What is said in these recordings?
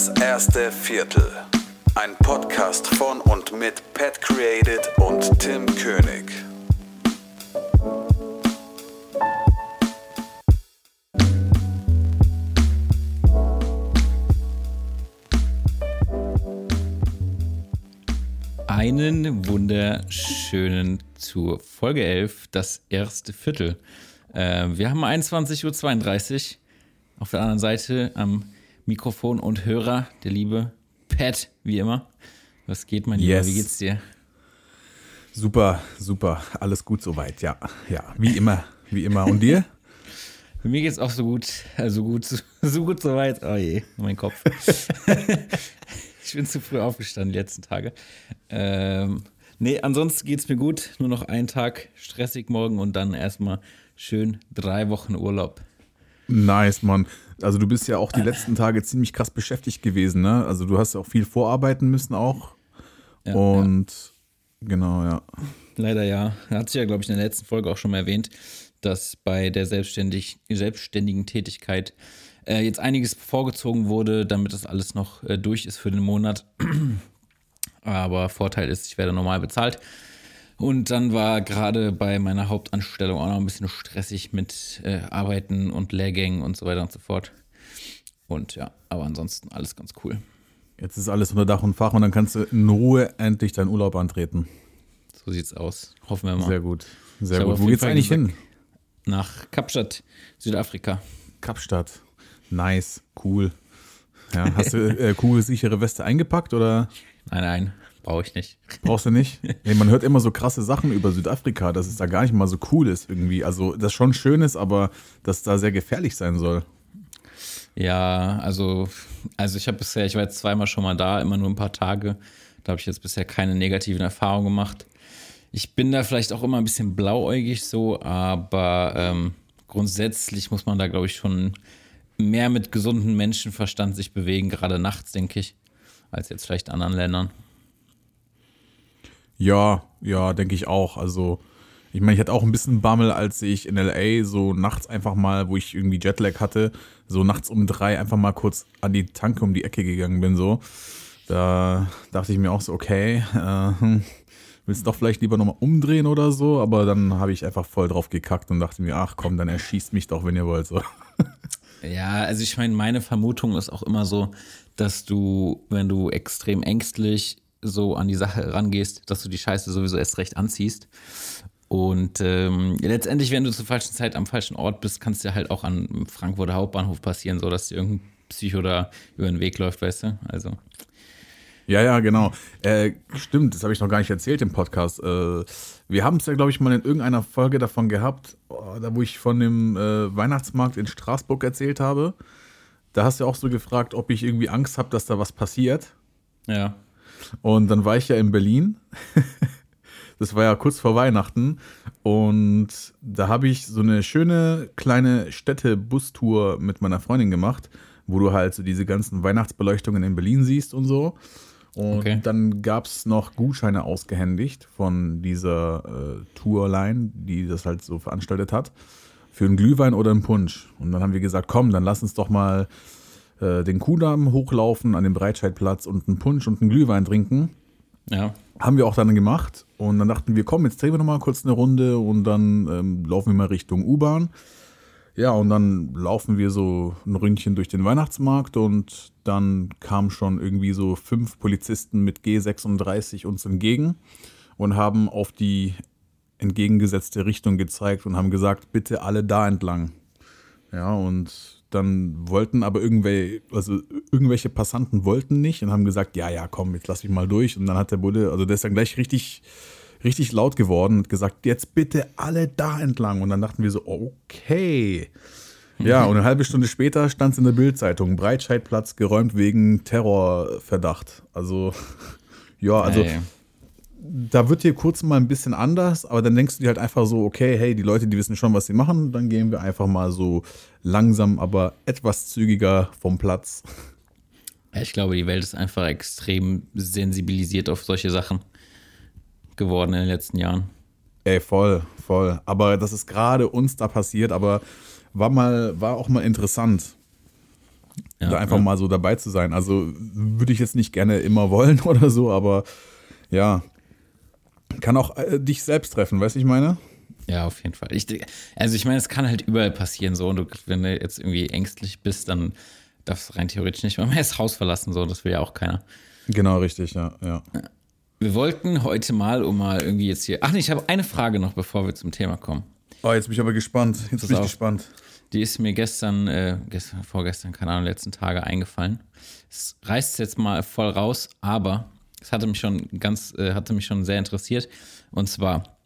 Das erste Viertel. Ein Podcast von und mit Pat Created und Tim König. Einen wunderschönen zur Folge 11, das erste Viertel. Äh, wir haben 21.32 Uhr. Auf der anderen Seite am Mikrofon und Hörer, der liebe Pat, wie immer. Was geht, mein Lieber? Yes. Wie geht's dir? Super, super. Alles gut soweit, ja. Ja, wie immer, wie immer. Und dir? Für mir geht's auch so gut, also gut, so, so gut soweit. Oh je, mein Kopf. ich bin zu früh aufgestanden die letzten Tage. Ähm, nee, ansonsten geht's mir gut. Nur noch einen Tag stressig morgen und dann erstmal schön drei Wochen Urlaub. Nice, Mann. Also du bist ja auch die letzten Tage ziemlich krass beschäftigt gewesen, ne? Also du hast ja auch viel vorarbeiten müssen auch. Ja, Und genau, ja. Leider ja. Hat sich ja, glaube ich, in der letzten Folge auch schon mal erwähnt, dass bei der selbstständig, selbstständigen Tätigkeit äh, jetzt einiges vorgezogen wurde, damit das alles noch äh, durch ist für den Monat. Aber Vorteil ist, ich werde normal bezahlt. Und dann war gerade bei meiner Hauptanstellung auch noch ein bisschen stressig mit äh, Arbeiten und Lehrgängen und so weiter und so fort. Und ja, aber ansonsten alles ganz cool. Jetzt ist alles unter Dach und Fach und dann kannst du in Ruhe endlich deinen Urlaub antreten. So sieht's aus. Hoffen wir mal. Sehr gut. Sehr Ich gut. Wo geht's Fall eigentlich hin? Nach Kapstadt, Südafrika. Kapstadt. Nice, cool. Ja, hast du äh, kugelsichere Weste eingepackt oder Nein, nein, brauche ich nicht. brauchst du nicht? Ey, man hört immer so krasse Sachen über Südafrika, dass es da gar nicht mal so cool ist irgendwie. Also, das schon schön ist, aber dass da sehr gefährlich sein soll. Ja, also, also ich habe bisher, ich war jetzt zweimal schon mal da, immer nur ein paar Tage. Da habe ich jetzt bisher keine negativen Erfahrungen gemacht. Ich bin da vielleicht auch immer ein bisschen blauäugig so, aber ähm, grundsätzlich muss man da, glaube ich, schon mehr mit gesundem Menschenverstand sich bewegen, gerade nachts, denke ich, als jetzt vielleicht in anderen Ländern. Ja, ja, denke ich auch. Also, ich meine, ich hatte auch ein bisschen Bammel, als ich in LA so nachts einfach mal, wo ich irgendwie Jetlag hatte, so nachts um drei einfach mal kurz an die Tanke um die Ecke gegangen bin, so. Da dachte ich mir auch so, okay, äh, willst du doch vielleicht lieber nochmal umdrehen oder so, aber dann habe ich einfach voll drauf gekackt und dachte mir, ach komm, dann erschießt mich doch, wenn ihr wollt, so. Ja, also ich meine, meine Vermutung ist auch immer so, dass du, wenn du extrem ängstlich so an die Sache rangehst, dass du die Scheiße sowieso erst recht anziehst. Und ähm, letztendlich, wenn du zur falschen Zeit am falschen Ort bist, kann es dir halt auch an Frankfurter Hauptbahnhof passieren, so dass dir irgendein Psycho da über den Weg läuft, weißt du? Also, Ja, ja, genau. Äh, stimmt, das habe ich noch gar nicht erzählt im Podcast. Äh, wir haben es ja, glaube ich, mal in irgendeiner Folge davon gehabt, oh, da wo ich von dem äh, Weihnachtsmarkt in Straßburg erzählt habe. Da hast du auch so gefragt, ob ich irgendwie Angst habe, dass da was passiert. ja. Und dann war ich ja in Berlin. das war ja kurz vor Weihnachten. Und da habe ich so eine schöne kleine Städte-Bustour mit meiner Freundin gemacht, wo du halt so diese ganzen Weihnachtsbeleuchtungen in Berlin siehst und so. Und Okay. dann gab es noch Gutscheine ausgehändigt von dieser äh, Tourline, die das halt so veranstaltet hat, für einen Glühwein oder einen Punsch. Und dann haben wir gesagt, komm, dann lass uns doch mal äh, den Kudamm hochlaufen an den Breitscheidplatz und einen Punsch und einen Glühwein trinken. Ja. Haben wir auch dann gemacht. Und dann dachten wir, komm, jetzt drehen wir noch mal kurz eine Runde und dann ähm, laufen wir mal Richtung U-Bahn. Ja, und dann laufen wir so ein Ründchen durch den Weihnachtsmarkt und dann kamen schon irgendwie so fünf Polizisten mit G36 uns entgegen und haben auf die entgegengesetzte Richtung gezeigt und haben gesagt, bitte alle da entlang. Ja, und dann wollten aber irgendwelche, also irgendwelche Passanten wollten nicht und haben gesagt, ja, ja, komm, jetzt lass mich mal durch. Und dann hat der Bulle, also der ist dann gleich richtig, richtig laut geworden und gesagt, jetzt bitte alle da entlang. Und dann dachten wir so, okay. Ja, und eine halbe Stunde später stand es in der Bildzeitung, Breitscheidplatz geräumt wegen Terrorverdacht. Also, ja, also Ey. Da wird hier kurz mal ein bisschen anders, aber dann denkst du dir halt einfach so, okay, hey, die Leute, die wissen schon, was sie machen, dann gehen wir einfach mal so langsam, aber etwas zügiger vom Platz. Ja, Ich glaube, die Welt ist einfach extrem sensibilisiert auf solche Sachen geworden in den letzten Jahren. Ey, voll, voll. Aber das ist gerade uns da passiert, aber war mal, war auch mal interessant. da einfach mal so dabei zu sein. Also würde ich jetzt nicht gerne immer wollen oder so, aber ja, kann auch äh, dich selbst treffen, weißt du, ich meine? Ja, auf jeden Fall. Ich, also ich meine, es kann halt überall passieren so und du, wenn du jetzt irgendwie ängstlich bist, dann darfst du rein theoretisch nicht mal mehr das Haus verlassen, so, das will ja auch keiner. Genau, richtig, ja, ja. Wir wollten heute mal, um mal irgendwie jetzt hier. Ach nee, ich habe eine Frage noch, bevor wir zum Thema kommen. Oh, jetzt bin ich aber gespannt. Jetzt Pass bin ich auf. gespannt. Die ist mir gestern, äh, gestern, vorgestern, keine Ahnung, letzten Tage eingefallen. Es reißt jetzt mal voll raus, aber es hatte mich schon ganz, äh, hatte mich schon sehr interessiert. Und zwar,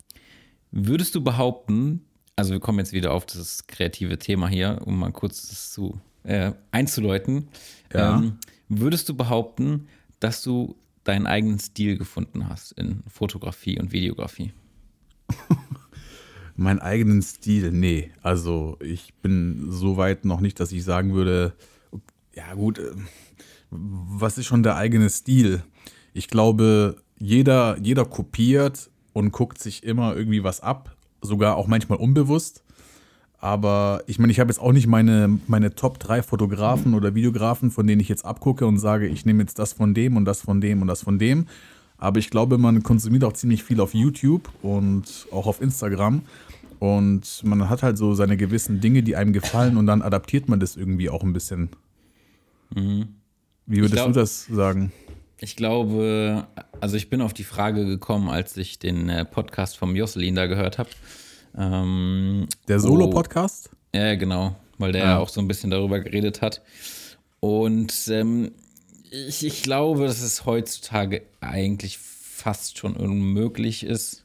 würdest du behaupten, also wir kommen jetzt wieder auf das kreative Thema hier, um mal kurz das zu äh, einzuläuten. Ja. Ähm, würdest du behaupten, dass du deinen eigenen Stil gefunden hast in Fotografie und Videografie? Meinen eigenen Stil, nee. Also ich bin so weit noch nicht, dass ich sagen würde, ja gut, äh, was ist schon der eigene Stil? Ich glaube, jeder, jeder kopiert und guckt sich immer irgendwie was ab, sogar auch manchmal unbewusst. Aber ich meine, ich habe jetzt auch nicht meine, meine Top 3 Fotografen oder Videografen, von denen ich jetzt abgucke und sage, ich nehme jetzt das von dem und das von dem und das von dem. Aber ich glaube, man konsumiert auch ziemlich viel auf YouTube und auch auf Instagram. Und man hat halt so seine gewissen Dinge, die einem gefallen und dann adaptiert man das irgendwie auch ein bisschen. Wie würdest glaub- du das sagen? Ich glaube, also ich bin auf die Frage gekommen, als ich den äh, Podcast vom Jocelyn da gehört habe. Ähm, Der Solo-Podcast? ja, genau, weil der Ja. ja auch so ein bisschen darüber geredet hat. Und ähm, ich, ich glaube, dass es heutzutage eigentlich fast schon unmöglich ist,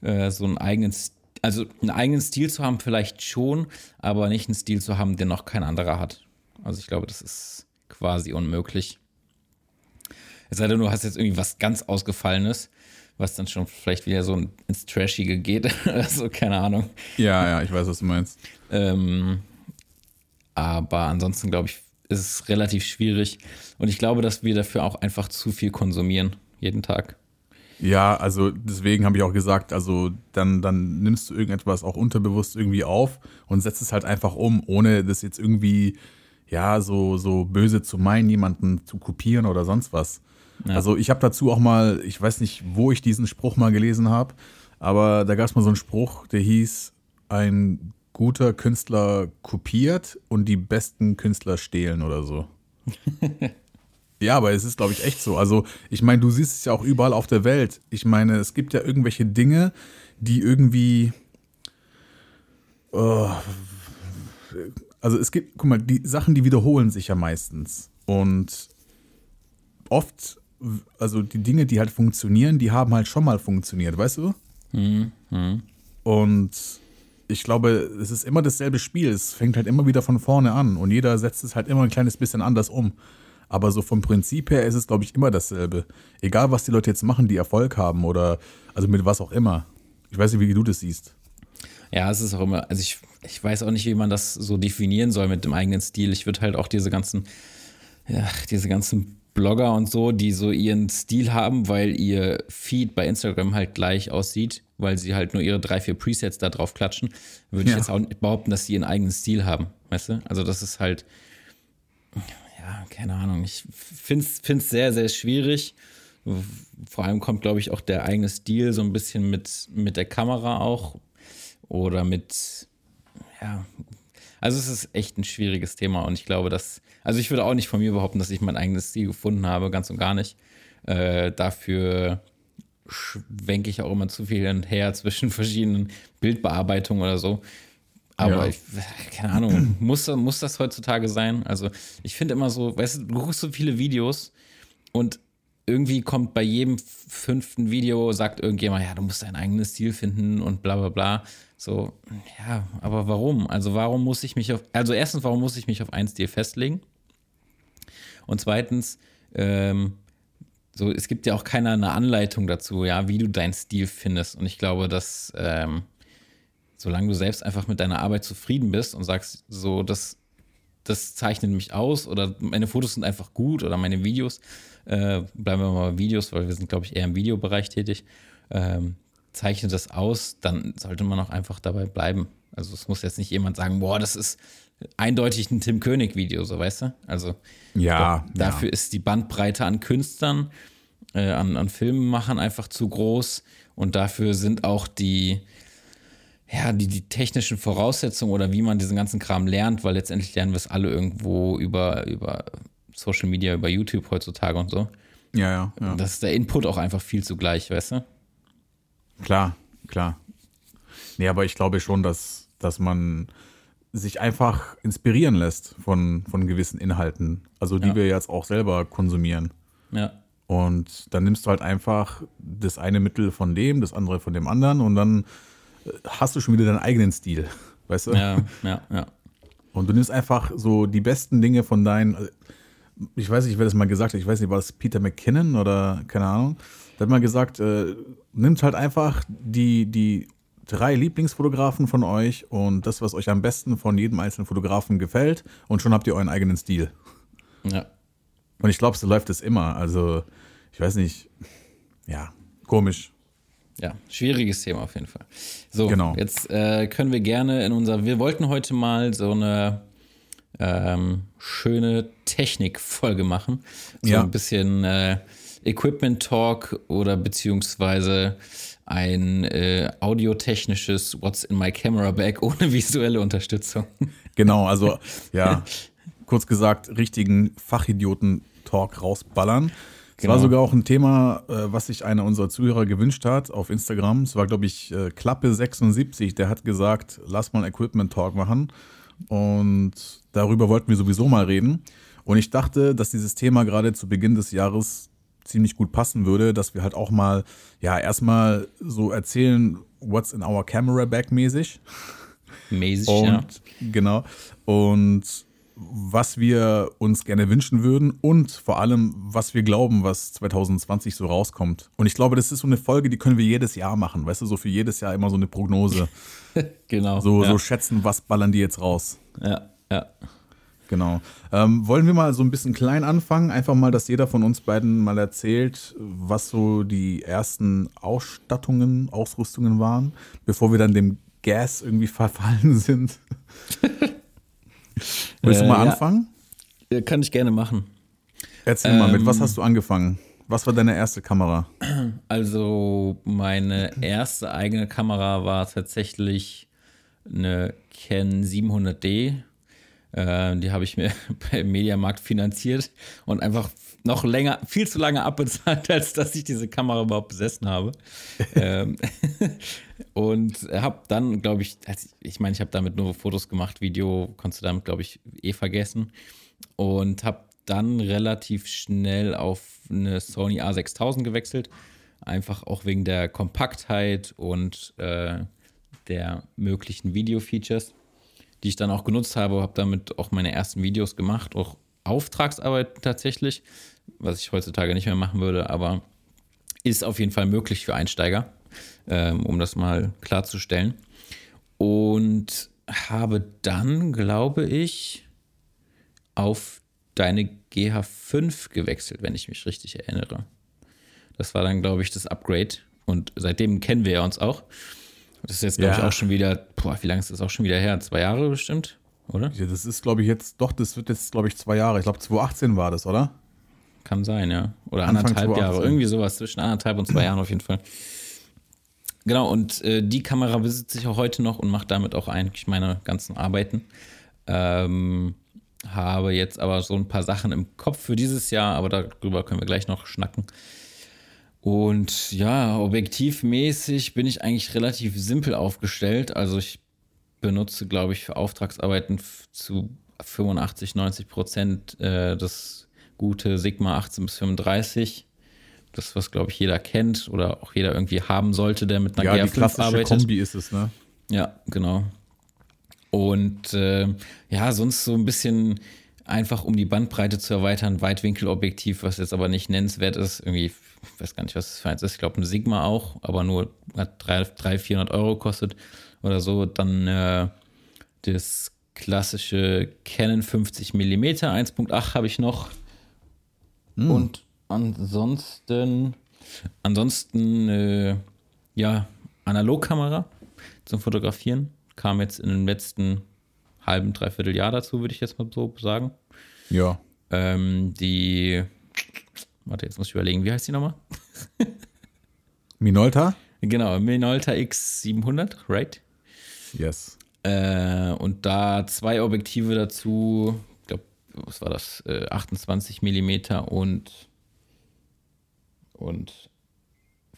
äh, so einen eigenen, also einen eigenen Stil zu haben, vielleicht schon, aber nicht einen Stil zu haben, den noch kein anderer hat. Also ich glaube, das ist quasi unmöglich. Es sei denn, du hast jetzt irgendwie was ganz Ausgefallenes, was dann schon vielleicht wieder so ins Trashige geht. also, keine Ahnung. Ja, ja, ich weiß, was du meinst. Ähm, aber ansonsten, glaube ich, ist es relativ schwierig. Und ich glaube, dass wir dafür auch einfach zu viel konsumieren, jeden Tag. Ja, also deswegen habe ich auch gesagt, also dann, dann nimmst du irgendetwas auch unterbewusst irgendwie auf und setzt es halt einfach um, ohne das jetzt irgendwie, ja, so, so böse zu meinen, jemanden zu kopieren oder sonst was. Also ich habe dazu auch mal, ich weiß nicht, wo ich diesen Spruch mal gelesen habe, aber da gab es mal so einen Spruch, der hieß, ein guter Künstler kopiert und die besten Künstler stehlen oder so. Ja, aber es ist, glaube ich, echt so. Also, ich meine, du siehst es ja auch überall auf der Welt. Ich meine, es gibt ja irgendwelche Dinge, die irgendwie. Oh, also, es gibt, guck mal, die Sachen, die wiederholen sich ja meistens. Und oft, also die Dinge, die halt funktionieren, die haben halt schon mal funktioniert, weißt du? Und ich glaube, es ist immer dasselbe Spiel. Es fängt halt immer wieder von vorne an und jeder setzt es halt immer ein kleines bisschen anders um. Aber so vom Prinzip her ist es, glaube ich, immer dasselbe. Egal, was die Leute jetzt machen, die Erfolg haben oder also mit was auch immer. Ich weiß nicht, wie du das siehst. Ja, es ist auch immer, also ich, ich weiß auch nicht, wie man das so definieren soll mit dem eigenen Stil. Ich würde halt auch diese ganzen, ja, diese ganzen Blogger und so, die so ihren Stil haben, weil ihr Feed bei Instagram halt gleich aussieht, weil sie halt nur ihre drei, vier Presets da drauf klatschen, würde ich Ja. jetzt auch nicht behaupten, dass sie ihren eigenen Stil haben, weißt du? Also das ist halt, ja, keine Ahnung. Ich finde es sehr, sehr schwierig. Vor allem kommt, glaube ich, auch der eigene Stil so ein bisschen mit, mit der Kamera auch oder mit, ja, also es ist echt ein schwieriges Thema und ich glaube, dass, also ich würde auch nicht von mir behaupten, dass ich mein eigenes Stil gefunden habe, ganz und gar nicht. Äh, dafür schwenke ich auch immer zu viel hin und her zwischen verschiedenen Bildbearbeitungen oder so. Aber Ja. ich, keine Ahnung, muss, muss das heutzutage sein? Also ich finde immer so, weißt du, du guckst so viele Videos und irgendwie kommt bei jedem fünften Video, sagt irgendjemand, ja, du musst dein eigenes Stil finden und bla bla bla. So, ja, aber warum? Also warum muss ich mich auf, also erstens, warum muss ich mich auf einen Stil festlegen? Und zweitens, ähm, so, es gibt ja auch keiner eine Anleitung dazu, ja, wie du deinen Stil findest. Und ich glaube, dass ähm, solange du selbst einfach mit deiner Arbeit zufrieden bist und sagst, so, das, das zeichnet mich aus oder meine Fotos sind einfach gut oder meine Videos, äh, bleiben wir mal bei Videos, weil wir sind, glaube ich, eher im Videobereich tätig. Ähm, zeichnet das aus, dann sollte man auch einfach dabei bleiben. Also es muss jetzt nicht jemand sagen, boah, das ist eindeutig ein Tim König-Video, so weißt du? Also Ja, da, dafür ja. ist die Bandbreite an Künstlern, äh, an, an Filmemachern einfach zu groß und dafür sind auch die, ja, die, die technischen Voraussetzungen oder wie man diesen ganzen Kram lernt, weil letztendlich lernen wir es alle irgendwo über, über Social Media, über YouTube heutzutage und so. Ja, ja, ja. Das ist der Input auch einfach viel zu gleich, weißt du? Klar, klar. Nee, aber ich glaube schon, dass, dass man sich einfach inspirieren lässt von, von gewissen Inhalten, also die Ja. wir jetzt auch selber konsumieren. Ja. Und dann nimmst du halt einfach das eine Mittel von dem, das andere von dem anderen und dann äh, hast du schon wieder deinen eigenen Stil, weißt du? Ja, ja, ja. Und du nimmst einfach so die besten Dinge von deinen. also, Ich weiß nicht, wer das mal gesagt hat. Ich weiß nicht, war das Peter McKinnon oder keine Ahnung. Der hat mal gesagt, äh, nimmt halt einfach die, die drei Lieblingsfotografen von euch und das, was euch am besten von jedem einzelnen Fotografen gefällt und schon habt ihr euren eigenen Stil. ja. Und ich glaube, so läuft es immer. Also, ich weiß nicht. Ja, komisch. Ja, schwieriges Thema auf jeden Fall. So, Genau. jetzt äh, können wir gerne in unser, wir wollten heute mal so eine ähm, schöne Technik-Folge machen. So Ja. ein bisschen äh, Equipment-Talk oder beziehungsweise ein äh, audiotechnisches What's in my camera bag ohne visuelle Unterstützung. Genau, also, ja, kurz gesagt, richtigen Fachidioten-Talk rausballern. Es war Genau. sogar auch ein Thema, äh, was sich einer unserer Zuhörer gewünscht hat auf Instagram. Es war, glaube ich, äh, Klappe76, der hat gesagt, lass mal Equipment Talk machen. Und darüber wollten wir sowieso mal reden. Und ich dachte, dass dieses Thema gerade zu Beginn des Jahres ziemlich gut passen würde, dass wir halt auch mal, ja, erstmal so erzählen, what's in our camera bag mäßig. Mäßig, Und ja. genau. Und was wir uns gerne wünschen würden und vor allem, was wir glauben, was 2020 so rauskommt. Und ich glaube, das ist so eine Folge, die können wir jedes Jahr machen. Weißt du, so für jedes Jahr immer so eine Prognose. Genau. So, ja. so schätzen, was ballern die jetzt raus. ja, ja. Genau. Ähm, wollen wir mal so ein bisschen klein anfangen? Einfach mal, dass jeder von uns beiden mal erzählt, was so die ersten Ausstattungen, Ausrüstungen waren, bevor wir dann dem Gas irgendwie verfallen sind. Willst du Äh, mal ja. anfangen? Ja, Kann ich gerne machen. Erzähl mal, mit Ähm, was hast du angefangen? Was war deine erste Kamera? Also meine erste eigene Kamera war tatsächlich eine Canon 700D. Äh, die habe ich mir beim Mediamarkt finanziert und einfach noch länger, viel zu lange abbezahlt, als dass ich diese Kamera überhaupt besessen habe. ähm, und habe dann, glaube ich, als ich ich meine, ich habe damit nur Fotos gemacht, Video konntest du damit, glaube ich, eh vergessen. Und habe dann relativ schnell auf eine Sony A6000 gewechselt. Einfach auch wegen der Kompaktheit und äh, der möglichen Video-Features, die ich dann auch genutzt habe. Habe damit auch meine ersten Videos gemacht, auch Auftragsarbeit tatsächlich, was ich heutzutage nicht mehr machen würde, aber ist auf jeden Fall möglich für Einsteiger, ähm, um das mal klarzustellen. Und habe dann, glaube ich, auf deine GH5 gewechselt, wenn ich mich richtig erinnere. Das war dann, glaube ich, das Upgrade. Und seitdem kennen wir uns auch. Das ist jetzt, glaube ich, Ja. auch schon wieder, boah, wie lange ist das auch schon wieder her? Zwei Jahre bestimmt, oder? Ja, das ist, glaube ich, jetzt, doch, das wird jetzt, glaube ich, zwei Jahre. Ich glaube, 2018 war das, oder? Kann sein, ja. Oder Anfang anderthalb 2018. Jahre, irgendwie sowas, zwischen anderthalb und zwei Jahren auf jeden Fall. Genau, und äh, die Kamera besitze ich auch heute noch und mache damit auch eigentlich meine ganzen Arbeiten. Ähm, habe jetzt aber so ein paar Sachen im Kopf für dieses Jahr, aber darüber können wir gleich noch schnacken. Und ja, objektivmäßig bin ich eigentlich relativ simpel aufgestellt. Also ich benutze, glaube ich, für Auftragsarbeiten zu 85, 90 Prozent äh, das gute Sigma 18 bis 35. Das, was, glaube ich, jeder kennt oder auch jeder irgendwie haben sollte, der mit einer Ja, die GR5 klassische arbeitet. Kombi ist es, ne? Ja, genau. Und äh, ja, sonst so ein bisschen einfach, um die Bandbreite zu erweitern, Weitwinkelobjektiv, was jetzt aber nicht nennenswert ist. Irgendwie, ich weiß gar nicht, was das für eins ist. Ich glaube, ein Sigma auch, aber nur hat 300, 400 Euro kostet oder so. Dann äh, das klassische Canon 50 mm 1.8 habe ich noch. Und ansonsten, ansonsten, äh, ja, Analogkamera zum Fotografieren. Kam jetzt in dem letzten halben, dreiviertel Jahr dazu, würde ich jetzt mal so sagen. Ja. Ähm, die, warte, jetzt muss ich überlegen, wie heißt die nochmal? Minolta? Genau, Minolta X700, right? Yes. Äh, und da zwei Objektive dazu, ich glaube, was war das? Äh, 28 mm und, und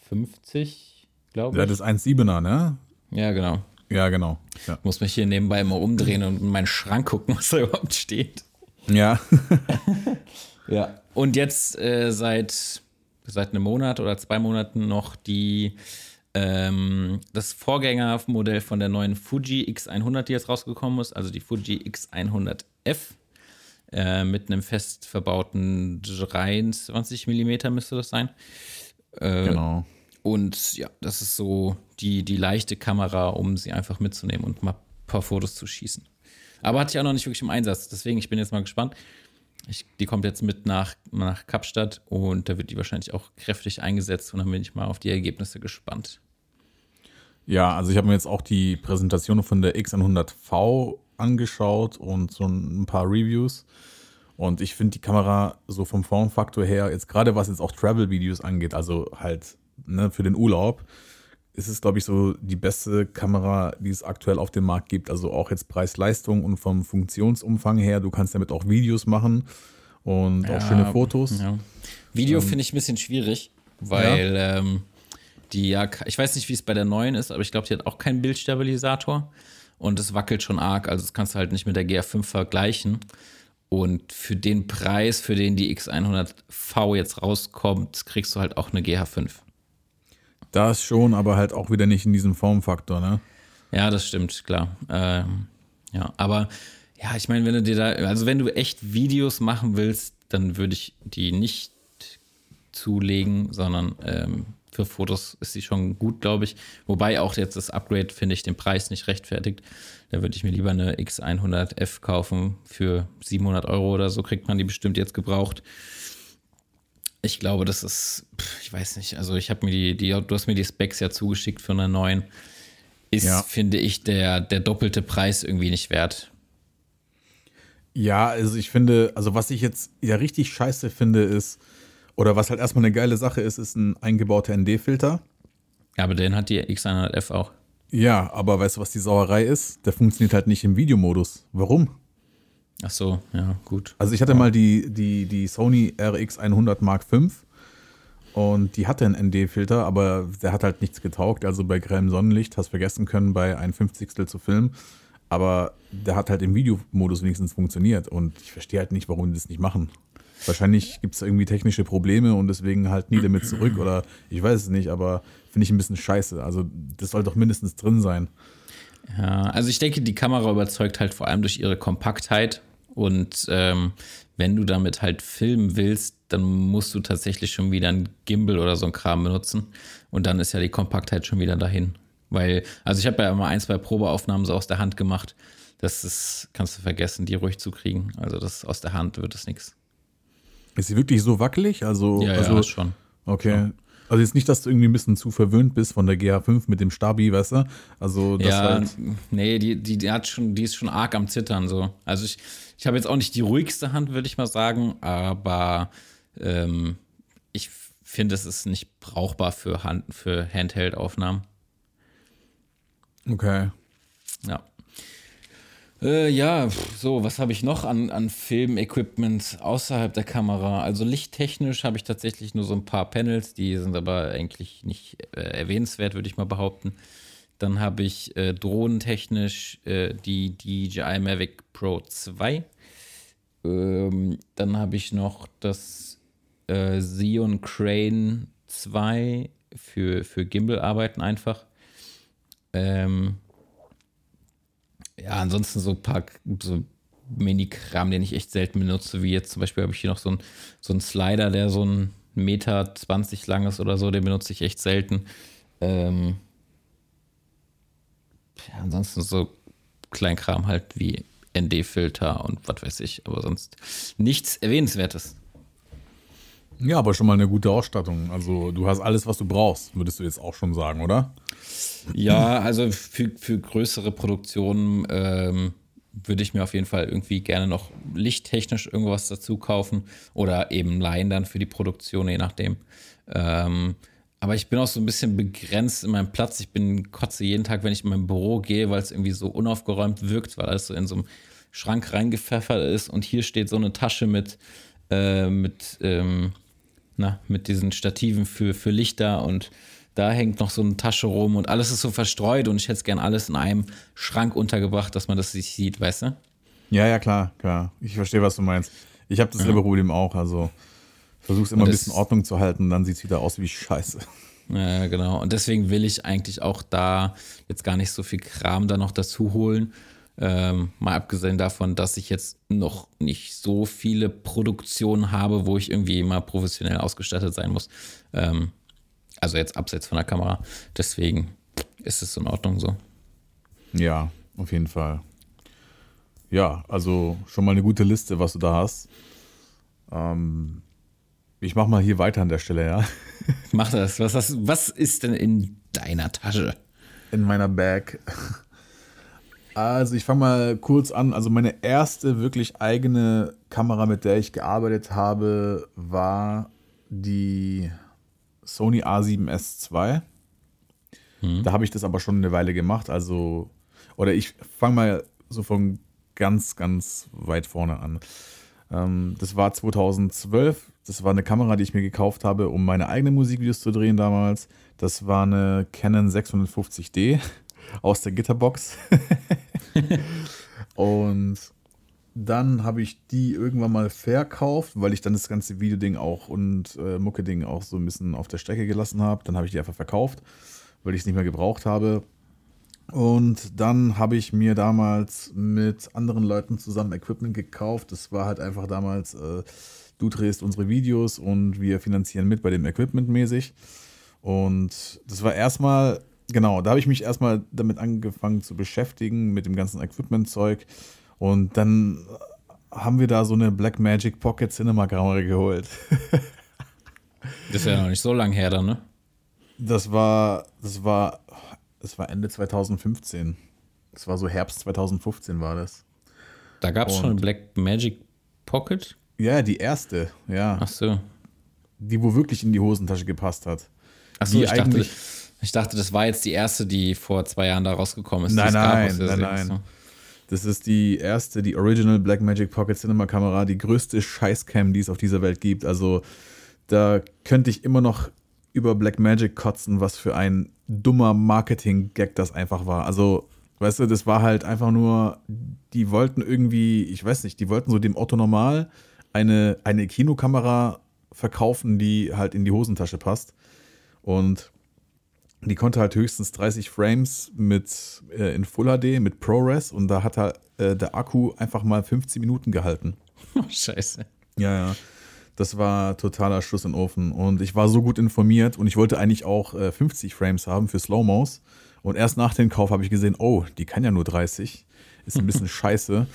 50, glaube ich. Ja, das 1,7er, ne? Ja, genau. Ja, genau. Ja. Ich muss mich hier nebenbei mal umdrehen und in meinen Schrank gucken, was da überhaupt steht. Ja. Ja. Und jetzt äh, seit, seit einem Monat oder zwei Monaten noch die ähm, das Vorgängermodell von der neuen Fuji X100, die jetzt rausgekommen ist, also die Fuji X100F äh, mit einem fest verbauten 23 mm müsste das sein. Äh, genau. Und ja, das ist so die, die leichte Kamera, um sie einfach mitzunehmen und mal ein paar Fotos zu schießen. Aber hatte ich auch noch nicht wirklich im Einsatz, deswegen ich bin jetzt mal gespannt. Ich, die kommt jetzt mit nach, nach Kapstadt und da wird die wahrscheinlich auch kräftig eingesetzt und dann bin ich mal auf die Ergebnisse gespannt. Ja, also ich habe mir jetzt auch die Präsentation von der X100V angeschaut und so ein paar Reviews. Und ich finde die Kamera so vom Formfaktor her, jetzt gerade was jetzt auch Travel-Videos angeht, also halt ne, für den Urlaub, ist es, glaube ich, so die beste Kamera, die es aktuell auf dem Markt gibt. Also auch jetzt Preis-Leistung und vom Funktionsumfang her. Du kannst damit auch Videos machen und auch schöne Fotos. Ja. Video finde ich ein bisschen schwierig, weil ähm, die ja, ich weiß nicht, wie es bei der neuen ist, aber ich glaube, die hat auch keinen Bildstabilisator und es wackelt schon arg. Also das kannst du halt nicht mit der GR5 vergleichen. Und für den Preis, für den die X100V jetzt rauskommt, kriegst du halt auch eine GH5. Das schon, aber halt auch wieder nicht in diesem Formfaktor, ne? Ja, das stimmt, klar. Ähm, ja, aber ja, ich meine, wenn du dir da, also wenn du echt Videos machen willst, dann würde ich die nicht zulegen, sondern ähm, für Fotos ist sie schon gut, glaube ich. Wobei auch jetzt das Upgrade, finde ich, den Preis nicht rechtfertigt. Da würde ich mir lieber eine X100F kaufen für 700 Euro oder so, kriegt man die bestimmt jetzt gebraucht. Ich glaube, das ist, ich weiß nicht, also ich habe mir die, die, du hast mir die Specs ja zugeschickt für eine neuen. Ist, Ja. finde ich, der, der doppelte Preis irgendwie nicht wert. Ja, also ich finde, also was ich jetzt ja richtig scheiße finde, ist, oder was halt erstmal eine geile Sache ist, ist ein eingebauter ND-Filter. Ja, aber den hat die X100F auch. Ja, aber weißt du, was die Sauerei ist? Der funktioniert halt nicht im Videomodus. Warum? Ach so, ja, gut. Also ich hatte mal die, die, die Sony RX100 Mark V und die hatte einen ND-Filter, aber der hat halt nichts getaugt. Also bei grellem Sonnenlicht hast vergessen können, bei ein Fünfzigstel zu filmen. Aber der hat halt im Videomodus wenigstens funktioniert und ich verstehe halt nicht, warum die das nicht machen. Wahrscheinlich gibt es irgendwie technische Probleme und deswegen halt nie damit zurück oder ich weiß es nicht, aber finde ich ein bisschen scheiße. Also das soll doch mindestens drin sein. Ja, also ich denke, die Kamera überzeugt halt vor allem durch ihre Kompaktheit. Und ähm, wenn du damit halt filmen willst, dann musst du tatsächlich schon wieder ein Gimbal oder so ein Kram benutzen. Und dann ist ja die Kompaktheit schon wieder dahin. Weil, also ich habe ja immer ein, zwei Probeaufnahmen so aus der Hand gemacht. Das ist, kannst du vergessen, die ruhig zu kriegen. Also das aus der Hand wird es nichts. Ist sie wirklich so wackelig? Also, Ja, also ja, schon. Okay. Also jetzt nicht, dass du irgendwie ein bisschen zu verwöhnt bist von der GH5 mit dem Stabi, weißt du? Also das ja, halt. nee, die, die, die hat schon, die ist schon arg am Zittern so. Also ich, ich habe jetzt auch nicht die ruhigste Hand, würde ich mal sagen, aber ähm, ich finde, es ist nicht brauchbar für Hand, für Handheld-Aufnahmen. Okay. Ja. Äh, ja, so, was habe ich noch an, an Film-Equipment außerhalb der Kamera? Also lichttechnisch habe ich tatsächlich nur so ein paar Panels, die sind aber eigentlich nicht äh, erwähnenswert, würde ich mal behaupten. Dann habe ich äh, drohnentechnisch äh, die DJI Mavic Pro 2. Ähm, dann habe ich noch das äh, Xeon Crane 2 für, für Gimbal-Arbeiten einfach. Ähm, ja, ansonsten so ein paar so Mini-Kram, den ich echt selten benutze, wie jetzt zum Beispiel habe ich hier noch so einen so Slider, der so ein Meter 20 lang ist oder so, den benutze ich echt selten. Ähm, ja, ansonsten so Kleinkram halt wie ND-Filter und was weiß ich, aber sonst nichts Erwähnenswertes. Ja, aber schon mal eine gute Ausstattung. Also du hast alles, was du brauchst, würdest du jetzt auch schon sagen, oder? Ja, also für, für größere Produktionen ähm, würde ich mir auf jeden Fall irgendwie gerne noch lichttechnisch irgendwas dazu kaufen oder eben leihen dann für die Produktion, je nachdem. Ähm, aber ich bin auch so ein bisschen begrenzt in meinem Platz. Ich bin kotze jeden Tag, wenn ich in mein Büro gehe, weil es irgendwie so unaufgeräumt wirkt, weil alles so in so einem Schrank reingepfeffert ist und hier steht so eine Tasche mit, äh, mit, ähm, na, mit diesen Stativen für, für Lichter und da hängt noch so eine Tasche rum und alles ist so verstreut und ich hätte es gern alles in einem Schrank untergebracht, dass man das nicht sieht, weißt du? Ja, ja, klar, klar. Ich verstehe, was du meinst. Ich habe das ja. Problem auch, also versuch's immer ein bisschen Ordnung zu halten, dann sieht es wieder aus wie Scheiße. Ja, genau. Und deswegen will ich eigentlich auch da jetzt gar nicht so viel Kram da noch dazu holen. Ähm, mal abgesehen davon, dass ich jetzt noch nicht so viele Produktionen habe, wo ich irgendwie immer professionell ausgestattet sein muss. Ähm, also jetzt abseits von der Kamera. Deswegen ist es in Ordnung so. Ja, auf jeden Fall. Ja, also schon mal eine gute Liste, was du da hast. Ähm, ich mach mal hier weiter an der Stelle, ja. Mach das. Was, was, was ist denn in deiner Tasche? In meiner Bag. Also ich fange mal kurz an. Also meine erste wirklich eigene Kamera, mit der ich gearbeitet habe, war die Sony A7S II. Hm. Da habe ich das aber schon eine Weile gemacht. Also, oder ich fange mal so von ganz, ganz weit vorne an. Ähm, das war 2012. Das war eine Kamera, die ich mir gekauft habe, um meine eigenen Musikvideos zu drehen damals. Das war eine Canon 650D aus der Gitterbox. und dann habe ich die irgendwann mal verkauft, weil ich dann das ganze Videoding auch und äh, Mucke-Ding auch so ein bisschen auf der Strecke gelassen habe. Dann habe ich die einfach verkauft, weil ich es nicht mehr gebraucht habe. Und dann habe ich mir damals mit anderen Leuten zusammen Equipment gekauft. Das war halt einfach damals, äh, du drehst unsere Videos und wir finanzieren mit bei dem Equipment mäßig. Und das war erstmal, genau, da habe ich mich erstmal damit angefangen zu beschäftigen, mit dem ganzen Equipment-Zeug. Und dann haben wir da so eine Blackmagic Pocket Cinema Kamera geholt. das ist ja noch nicht so lang her dann, ne? Das war, das war, das war Ende 2015. Das war so Herbst 2015 war das. Da gab es schon eine Blackmagic Pocket? Ja, die erste, ja. Ach so. Die, wo wirklich in die Hosentasche gepasst hat. Ach so, ich dachte, ich dachte, das war jetzt die erste, die vor zwei Jahren da rausgekommen ist. Nein, nein, nein, nein. So. Das ist die erste, die Original Blackmagic Pocket Cinema Kamera, die größte Scheißcam, die es auf dieser Welt gibt. Also da könnte ich immer noch über Blackmagic kotzen, was für ein dummer Marketing-Gag das einfach war. Also, weißt du, das war halt einfach nur, die wollten irgendwie, ich weiß nicht, die wollten so dem Otto Normal eine, eine Kinokamera verkaufen, die halt in die Hosentasche passt. Und die konnte halt höchstens 30 Frames mit äh, in Full HD mit ProRes und da hat halt, äh, der Akku einfach mal 15 Minuten gehalten. Oh, scheiße. Ja, ja. Das war totaler Schuss in den Ofen. Und ich war so gut informiert und ich wollte eigentlich auch äh, 50 Frames haben für Slow-Mos. Und erst nach dem Kauf habe ich gesehen, oh, die kann ja nur 30. Ist ein bisschen scheiße.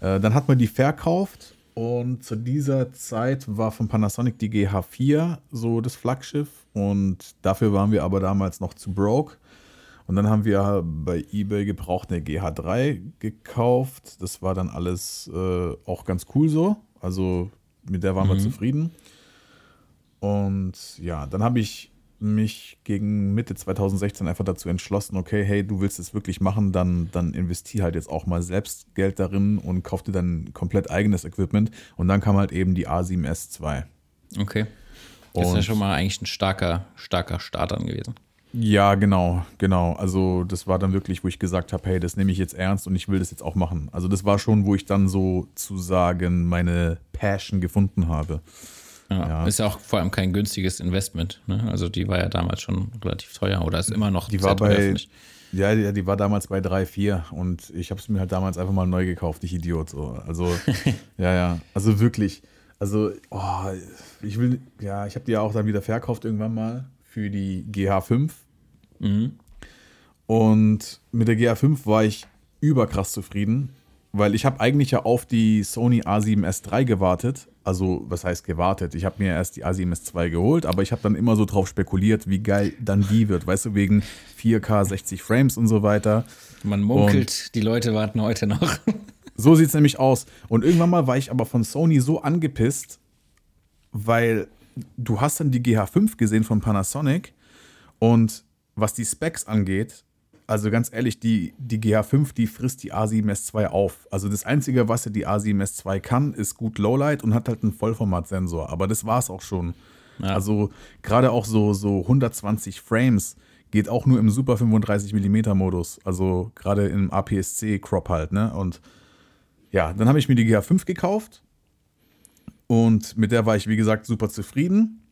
Äh, dann hat man die verkauft und zu dieser Zeit war von Panasonic die GH4 so das Flaggschiff und dafür waren wir aber damals noch zu broke. Und dann haben wir bei eBay gebraucht eine GH3 gekauft. Das war dann alles äh, auch ganz cool so. Also mit der waren mhm. wir zufrieden. Und ja, dann habe ich mich gegen Mitte 2016 einfach dazu entschlossen, okay, hey, du willst es wirklich machen, dann, dann investier halt jetzt auch mal selbst Geld darin und kauf dir dann komplett eigenes Equipment. Und dann kam halt eben die A7S II. Okay. Das ist ja schon mal eigentlich ein starker, starker Start dann gewesen. Ja, genau, genau. Also das war dann wirklich, wo ich gesagt habe, hey, das nehme ich jetzt ernst und ich will das jetzt auch machen. Also das war schon, wo ich dann sozusagen meine Passion gefunden habe. Ja, ja. Ist ja auch vor allem kein günstiges Investment. Ne? Also die war ja damals schon relativ teuer oder ist immer noch die war bei, ja, die, die, war damals bei 3, 4 und ich habe es mir halt damals einfach mal neu gekauft, ich Idiot. So. Also, ja, ja. Also wirklich. Also, oh, ich will, ja, ich habe die ja auch dann wieder verkauft irgendwann mal für die GH5. Mhm. Und mit der GH5 war ich überkrass zufrieden, weil ich habe eigentlich ja auf die Sony A7S III gewartet. Also, was heißt gewartet? Ich habe mir erst die A7S II geholt, aber ich habe dann immer so drauf spekuliert, wie geil dann die wird. Weißt du, wegen 4K 60 Frames und so weiter. Man munkelt, und die Leute warten heute noch. So sieht es nämlich aus. Und irgendwann mal war ich aber von Sony so angepisst, weil du hast dann die GH5 gesehen von Panasonic und was die Specs angeht, also ganz ehrlich, die, die GH5, die frisst die A7S2 auf. Also das Einzige, was die A7S2 kann, ist gut Lowlight und hat halt einen Vollformatsensor. Aber das war es auch schon. Ja. Also gerade auch so, so 120 Frames geht auch nur im Super 35 mm Modus. Also gerade im APS-C Crop halt, ne? Und ja, dann habe ich mir die GH5 gekauft und mit der war ich, wie gesagt, super zufrieden.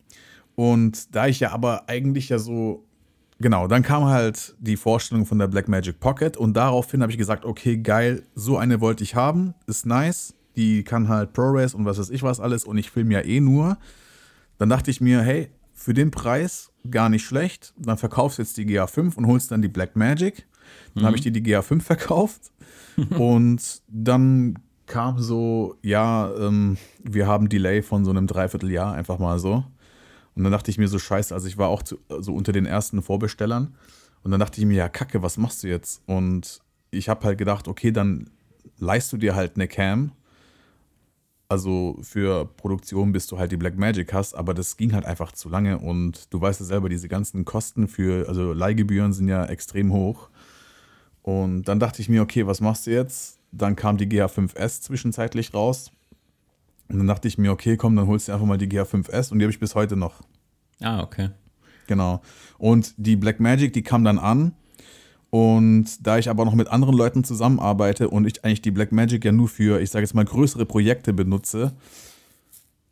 Und da ich ja aber eigentlich ja so Genau, dann kam halt die Vorstellung von der Blackmagic Pocket und daraufhin habe ich gesagt, okay, geil, so eine wollte ich haben, ist nice, die kann halt ProRes und was weiß ich was alles und ich filme ja eh nur. Dann dachte ich mir, hey, für den Preis gar nicht schlecht, dann verkaufst du jetzt die GA5 und holst dann die Blackmagic. Dann mhm. habe ich dir die GA5 verkauft und dann kam so, ja, ähm, wir haben Delay von so einem Dreivierteljahr einfach mal so. Und dann dachte ich mir so, scheiße, also ich war auch zu, so unter den ersten Vorbestellern. Und dann dachte ich mir, ja, kacke, was machst du jetzt? Und ich habe halt gedacht, okay, dann leist du dir halt eine Cam. Also für Produktion, bis du halt die Black Magic hast, aber das ging halt einfach zu lange und du weißt ja selber, diese ganzen Kosten für, also Leihgebühren sind ja extrem hoch. Und dann dachte ich mir, okay, was machst du jetzt? Dann kam die GH5S zwischenzeitlich raus. Und dann dachte ich mir, okay, komm, dann holst du einfach mal die GH5S und die habe ich bis heute noch. Ah, okay. Genau. Und die Black Magic, die kam dann an. Und da ich aber noch mit anderen Leuten zusammenarbeite und ich eigentlich die Black Magic ja nur für, ich sage jetzt mal, größere Projekte benutze,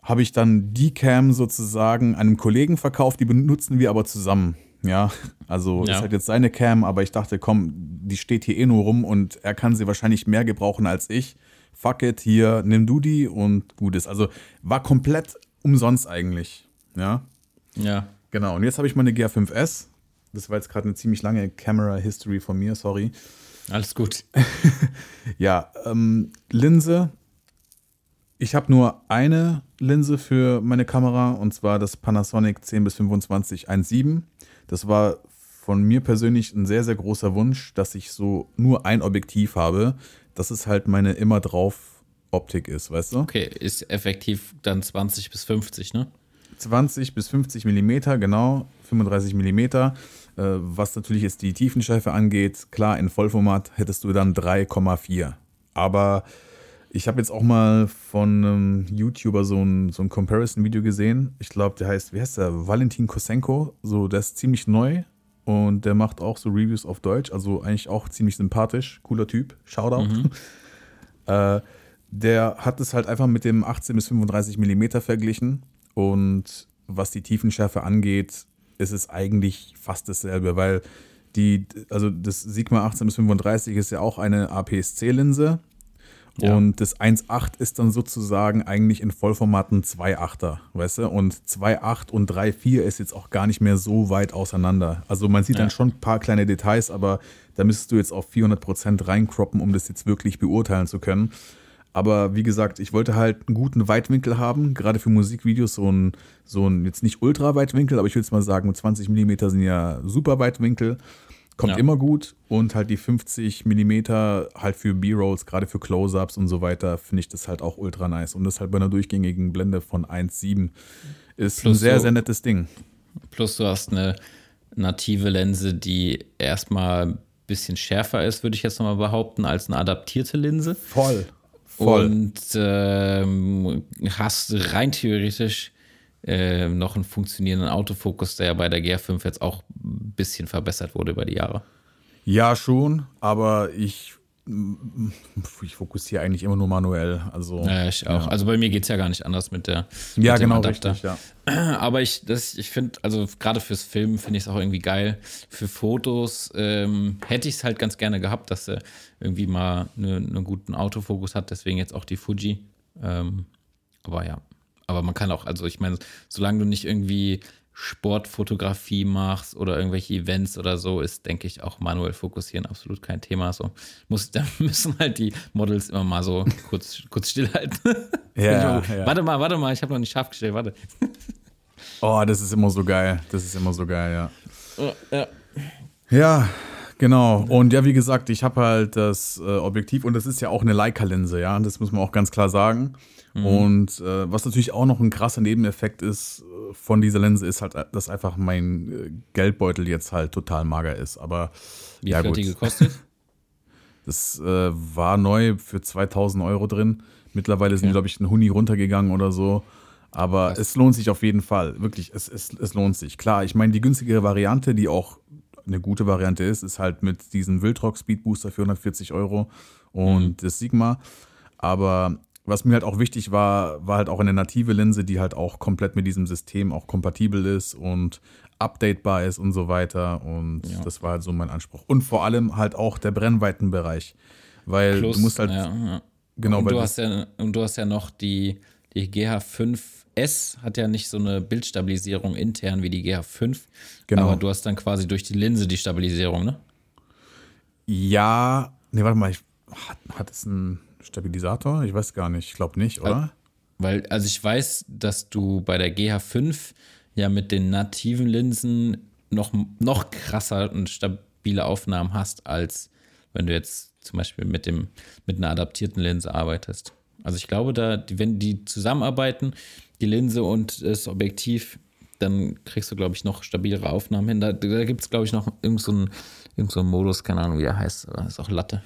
habe ich dann die Cam sozusagen einem Kollegen verkauft, die benutzen wir aber zusammen. Ja, also ja. ist halt jetzt seine Cam, aber ich dachte, komm, die steht hier eh nur rum und er kann sie wahrscheinlich mehr gebrauchen als ich fuck it, hier, nimm du die und gut ist. Also war komplett umsonst eigentlich. Ja. Ja. Genau. Und jetzt habe ich meine GA5S. Das war jetzt gerade eine ziemlich lange Camera History von mir, sorry. Alles gut. ja, ähm, Linse. Ich habe nur eine Linse für meine Kamera und zwar das Panasonic 10 bis 25 1.7. Das war von mir persönlich ein sehr, sehr großer Wunsch, dass ich so nur ein Objektiv habe dass es halt meine immer drauf Optik ist, weißt du? Okay, ist effektiv dann 20 bis 50, ne? 20 bis 50 Millimeter, genau, 35 Millimeter. Äh, was natürlich jetzt die Tiefenschärfe angeht, klar, in Vollformat hättest du dann 3,4. Aber ich habe jetzt auch mal von einem YouTuber so ein, so ein Comparison-Video gesehen. Ich glaube, der heißt, wie heißt der? Valentin Kosenko. So, der ist ziemlich neu. Und der macht auch so Reviews auf Deutsch, also eigentlich auch ziemlich sympathisch, cooler Typ, Shoutout. Mhm. äh, der hat es halt einfach mit dem 18 bis 35 Millimeter verglichen und was die Tiefenschärfe angeht, ist es eigentlich fast dasselbe, weil die, also das Sigma 18 bis 35 ist ja auch eine APS-C-Linse ja. Und das 1.8 ist dann sozusagen eigentlich in Vollformaten 2.8er, weißt du? Und 2.8 und 3.4 ist jetzt auch gar nicht mehr so weit auseinander. Also man sieht ja. dann schon ein paar kleine Details, aber da müsstest du jetzt auf 400% reinkroppen, um das jetzt wirklich beurteilen zu können. Aber wie gesagt, ich wollte halt einen guten Weitwinkel haben, gerade für Musikvideos so ein, so ein jetzt nicht ultra Weitwinkel, aber ich würde es mal sagen, 20 mm sind ja super Weitwinkel. Kommt ja. immer gut und halt die 50 mm halt für B-Rolls, gerade für Close-Ups und so weiter, finde ich das halt auch ultra nice. Und das halt bei einer durchgängigen Blende von 1,7 ist plus ein sehr, du, sehr nettes Ding. Plus du hast eine native Linse, die erstmal ein bisschen schärfer ist, würde ich jetzt nochmal behaupten, als eine adaptierte Linse. Voll. Voll. Und ähm, hast rein theoretisch äh, noch einen funktionierenden Autofokus, der ja bei der GR5 jetzt auch ein bisschen verbessert wurde über die Jahre. Ja, schon, aber ich, ich fokussiere eigentlich immer nur manuell. Also, ja, ich auch. Ja. Also bei mir geht es ja gar nicht anders mit der mit Ja, genau, Adapter. richtig, ja. Aber ich, ich finde, also gerade fürs Filmen finde ich es auch irgendwie geil. Für Fotos ähm, hätte ich es halt ganz gerne gehabt, dass er irgendwie mal einen eine guten Autofokus hat, deswegen jetzt auch die Fuji. Ähm, aber ja, aber man kann auch, also ich meine, solange du nicht irgendwie Sportfotografie machst oder irgendwelche Events oder so, ist, denke ich, auch manuell fokussieren absolut kein Thema. So muss, da müssen halt die Models immer mal so kurz, kurz stillhalten. Ja, ja. Warte mal, warte mal, ich habe noch nicht scharf gestellt, warte. Oh, das ist immer so geil. Das ist immer so geil, ja. Oh, ja. Ja, genau. Und ja, wie gesagt, ich habe halt das äh, Objektiv und das ist ja auch eine Leica-Linse, ja. Das muss man auch ganz klar sagen. Und äh, was natürlich auch noch ein krasser Nebeneffekt ist äh, von dieser Linse, ist halt, dass einfach mein äh, Geldbeutel jetzt halt total mager ist. Aber Wie ja, viel hat gut. die gekostet? Das äh, war neu für 2000 Euro drin. Mittlerweile sind, Okay. glaube ich, ein Huni runtergegangen oder so. Aber Krass. es lohnt sich auf jeden Fall. Wirklich, es, es, es lohnt sich. Klar, ich meine, die günstigere Variante, die auch eine gute Variante ist, ist halt mit diesem Wildrock Speed Booster für 140 Euro und das Sigma. Aber was mir halt auch wichtig war, war halt auch eine native Linse, die halt auch komplett mit diesem System auch kompatibel ist und updatebar ist und so weiter. Und Ja. das war halt so mein Anspruch. Und vor allem halt auch der Brennweitenbereich. Weil Plus, du musst halt, ja, ja. genau, und weil du hast ja und du hast ja noch die die GH5S hat ja nicht so eine Bildstabilisierung intern wie die GH5, Genau. aber du hast dann quasi durch die Linse die Stabilisierung, ne? ja, nee, warte mal, ich, hat, hat es einen Stabilisator? Ich weiß gar nicht. Ich glaube nicht, oder? Weil also ich weiß, dass du bei der GH5 ja mit den nativen Linsen noch noch krasser und stabile Aufnahmen hast als wenn du jetzt zum Beispiel mit dem mit einer adaptierten Linse arbeitest. Also ich glaube, da, wenn die zusammenarbeiten, die Linse und das Objektiv, dann kriegst du, glaube ich, noch stabilere Aufnahmen hin. Da, da gibt es, glaube ich, noch irgendeinen so irgend so Modus, keine Ahnung, wie er heißt, aber ist auch Latte.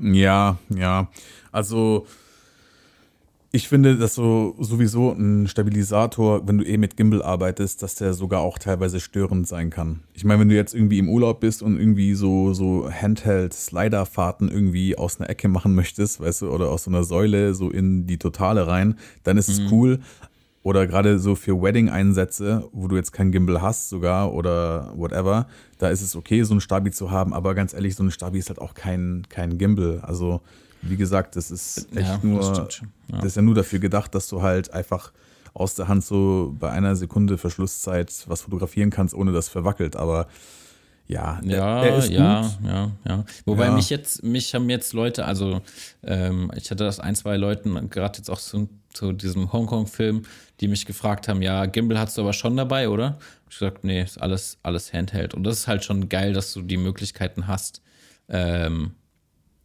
Ja, ja. Also ich finde, dass so sowieso ein Stabilisator, wenn du eh mit Gimbal arbeitest, dass der sogar auch teilweise störend sein kann. Ich meine, wenn du jetzt irgendwie im Urlaub bist und irgendwie so, so Handheld-Slider-Fahrten irgendwie aus einer Ecke machen möchtest, weißt du, oder aus so einer Säule so in die Totale rein, dann ist es cool. Oder gerade so für Wedding-Einsätze, wo du jetzt kein Gimbal hast sogar oder whatever, da ist es okay, so ein Stabi zu haben, aber ganz ehrlich, so ein Stabi ist halt auch kein, kein Gimbal. Also, wie gesagt, das ist echt Ja, das nur, schon, ja. das ist ja nur dafür gedacht, dass du halt einfach aus der Hand so bei einer Sekunde Verschlusszeit was fotografieren kannst, ohne dass verwackelt. Aber ja, Ja, er ist ja, gut. ja, ja. Wobei Ja. mich jetzt, mich haben jetzt Leute, also ähm, ich hatte das ein, zwei Leuten, gerade jetzt auch zu, zu diesem Hongkong-Film, die mich gefragt haben, ja, Gimbal hast du aber schon dabei, oder? Ich gesagt, nee, ist alles, alles Handheld. Und das ist halt schon geil, dass du die Möglichkeiten hast, ähm,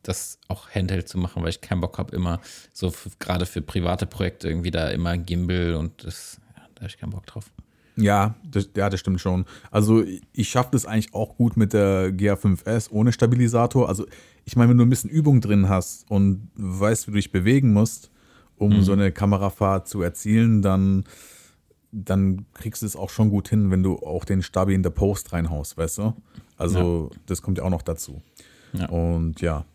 das auch Handheld zu machen, weil ich keinen Bock habe, immer so gerade für private Projekte irgendwie da immer Gimbal und das, ja, da habe ich keinen Bock drauf. Ja, das, ja, das stimmt schon. Also ich schaffe das eigentlich auch gut mit der GA5S ohne Stabilisator. Also ich meine, wenn du ein bisschen Übung drin hast und weißt, wie du dich bewegen musst, um so eine Kamerafahrt zu erzielen, dann, dann kriegst du es auch schon gut hin, wenn du auch den Stabi in der Post reinhaust, weißt du? Also das kommt ja auch noch dazu. Ja. Und ja.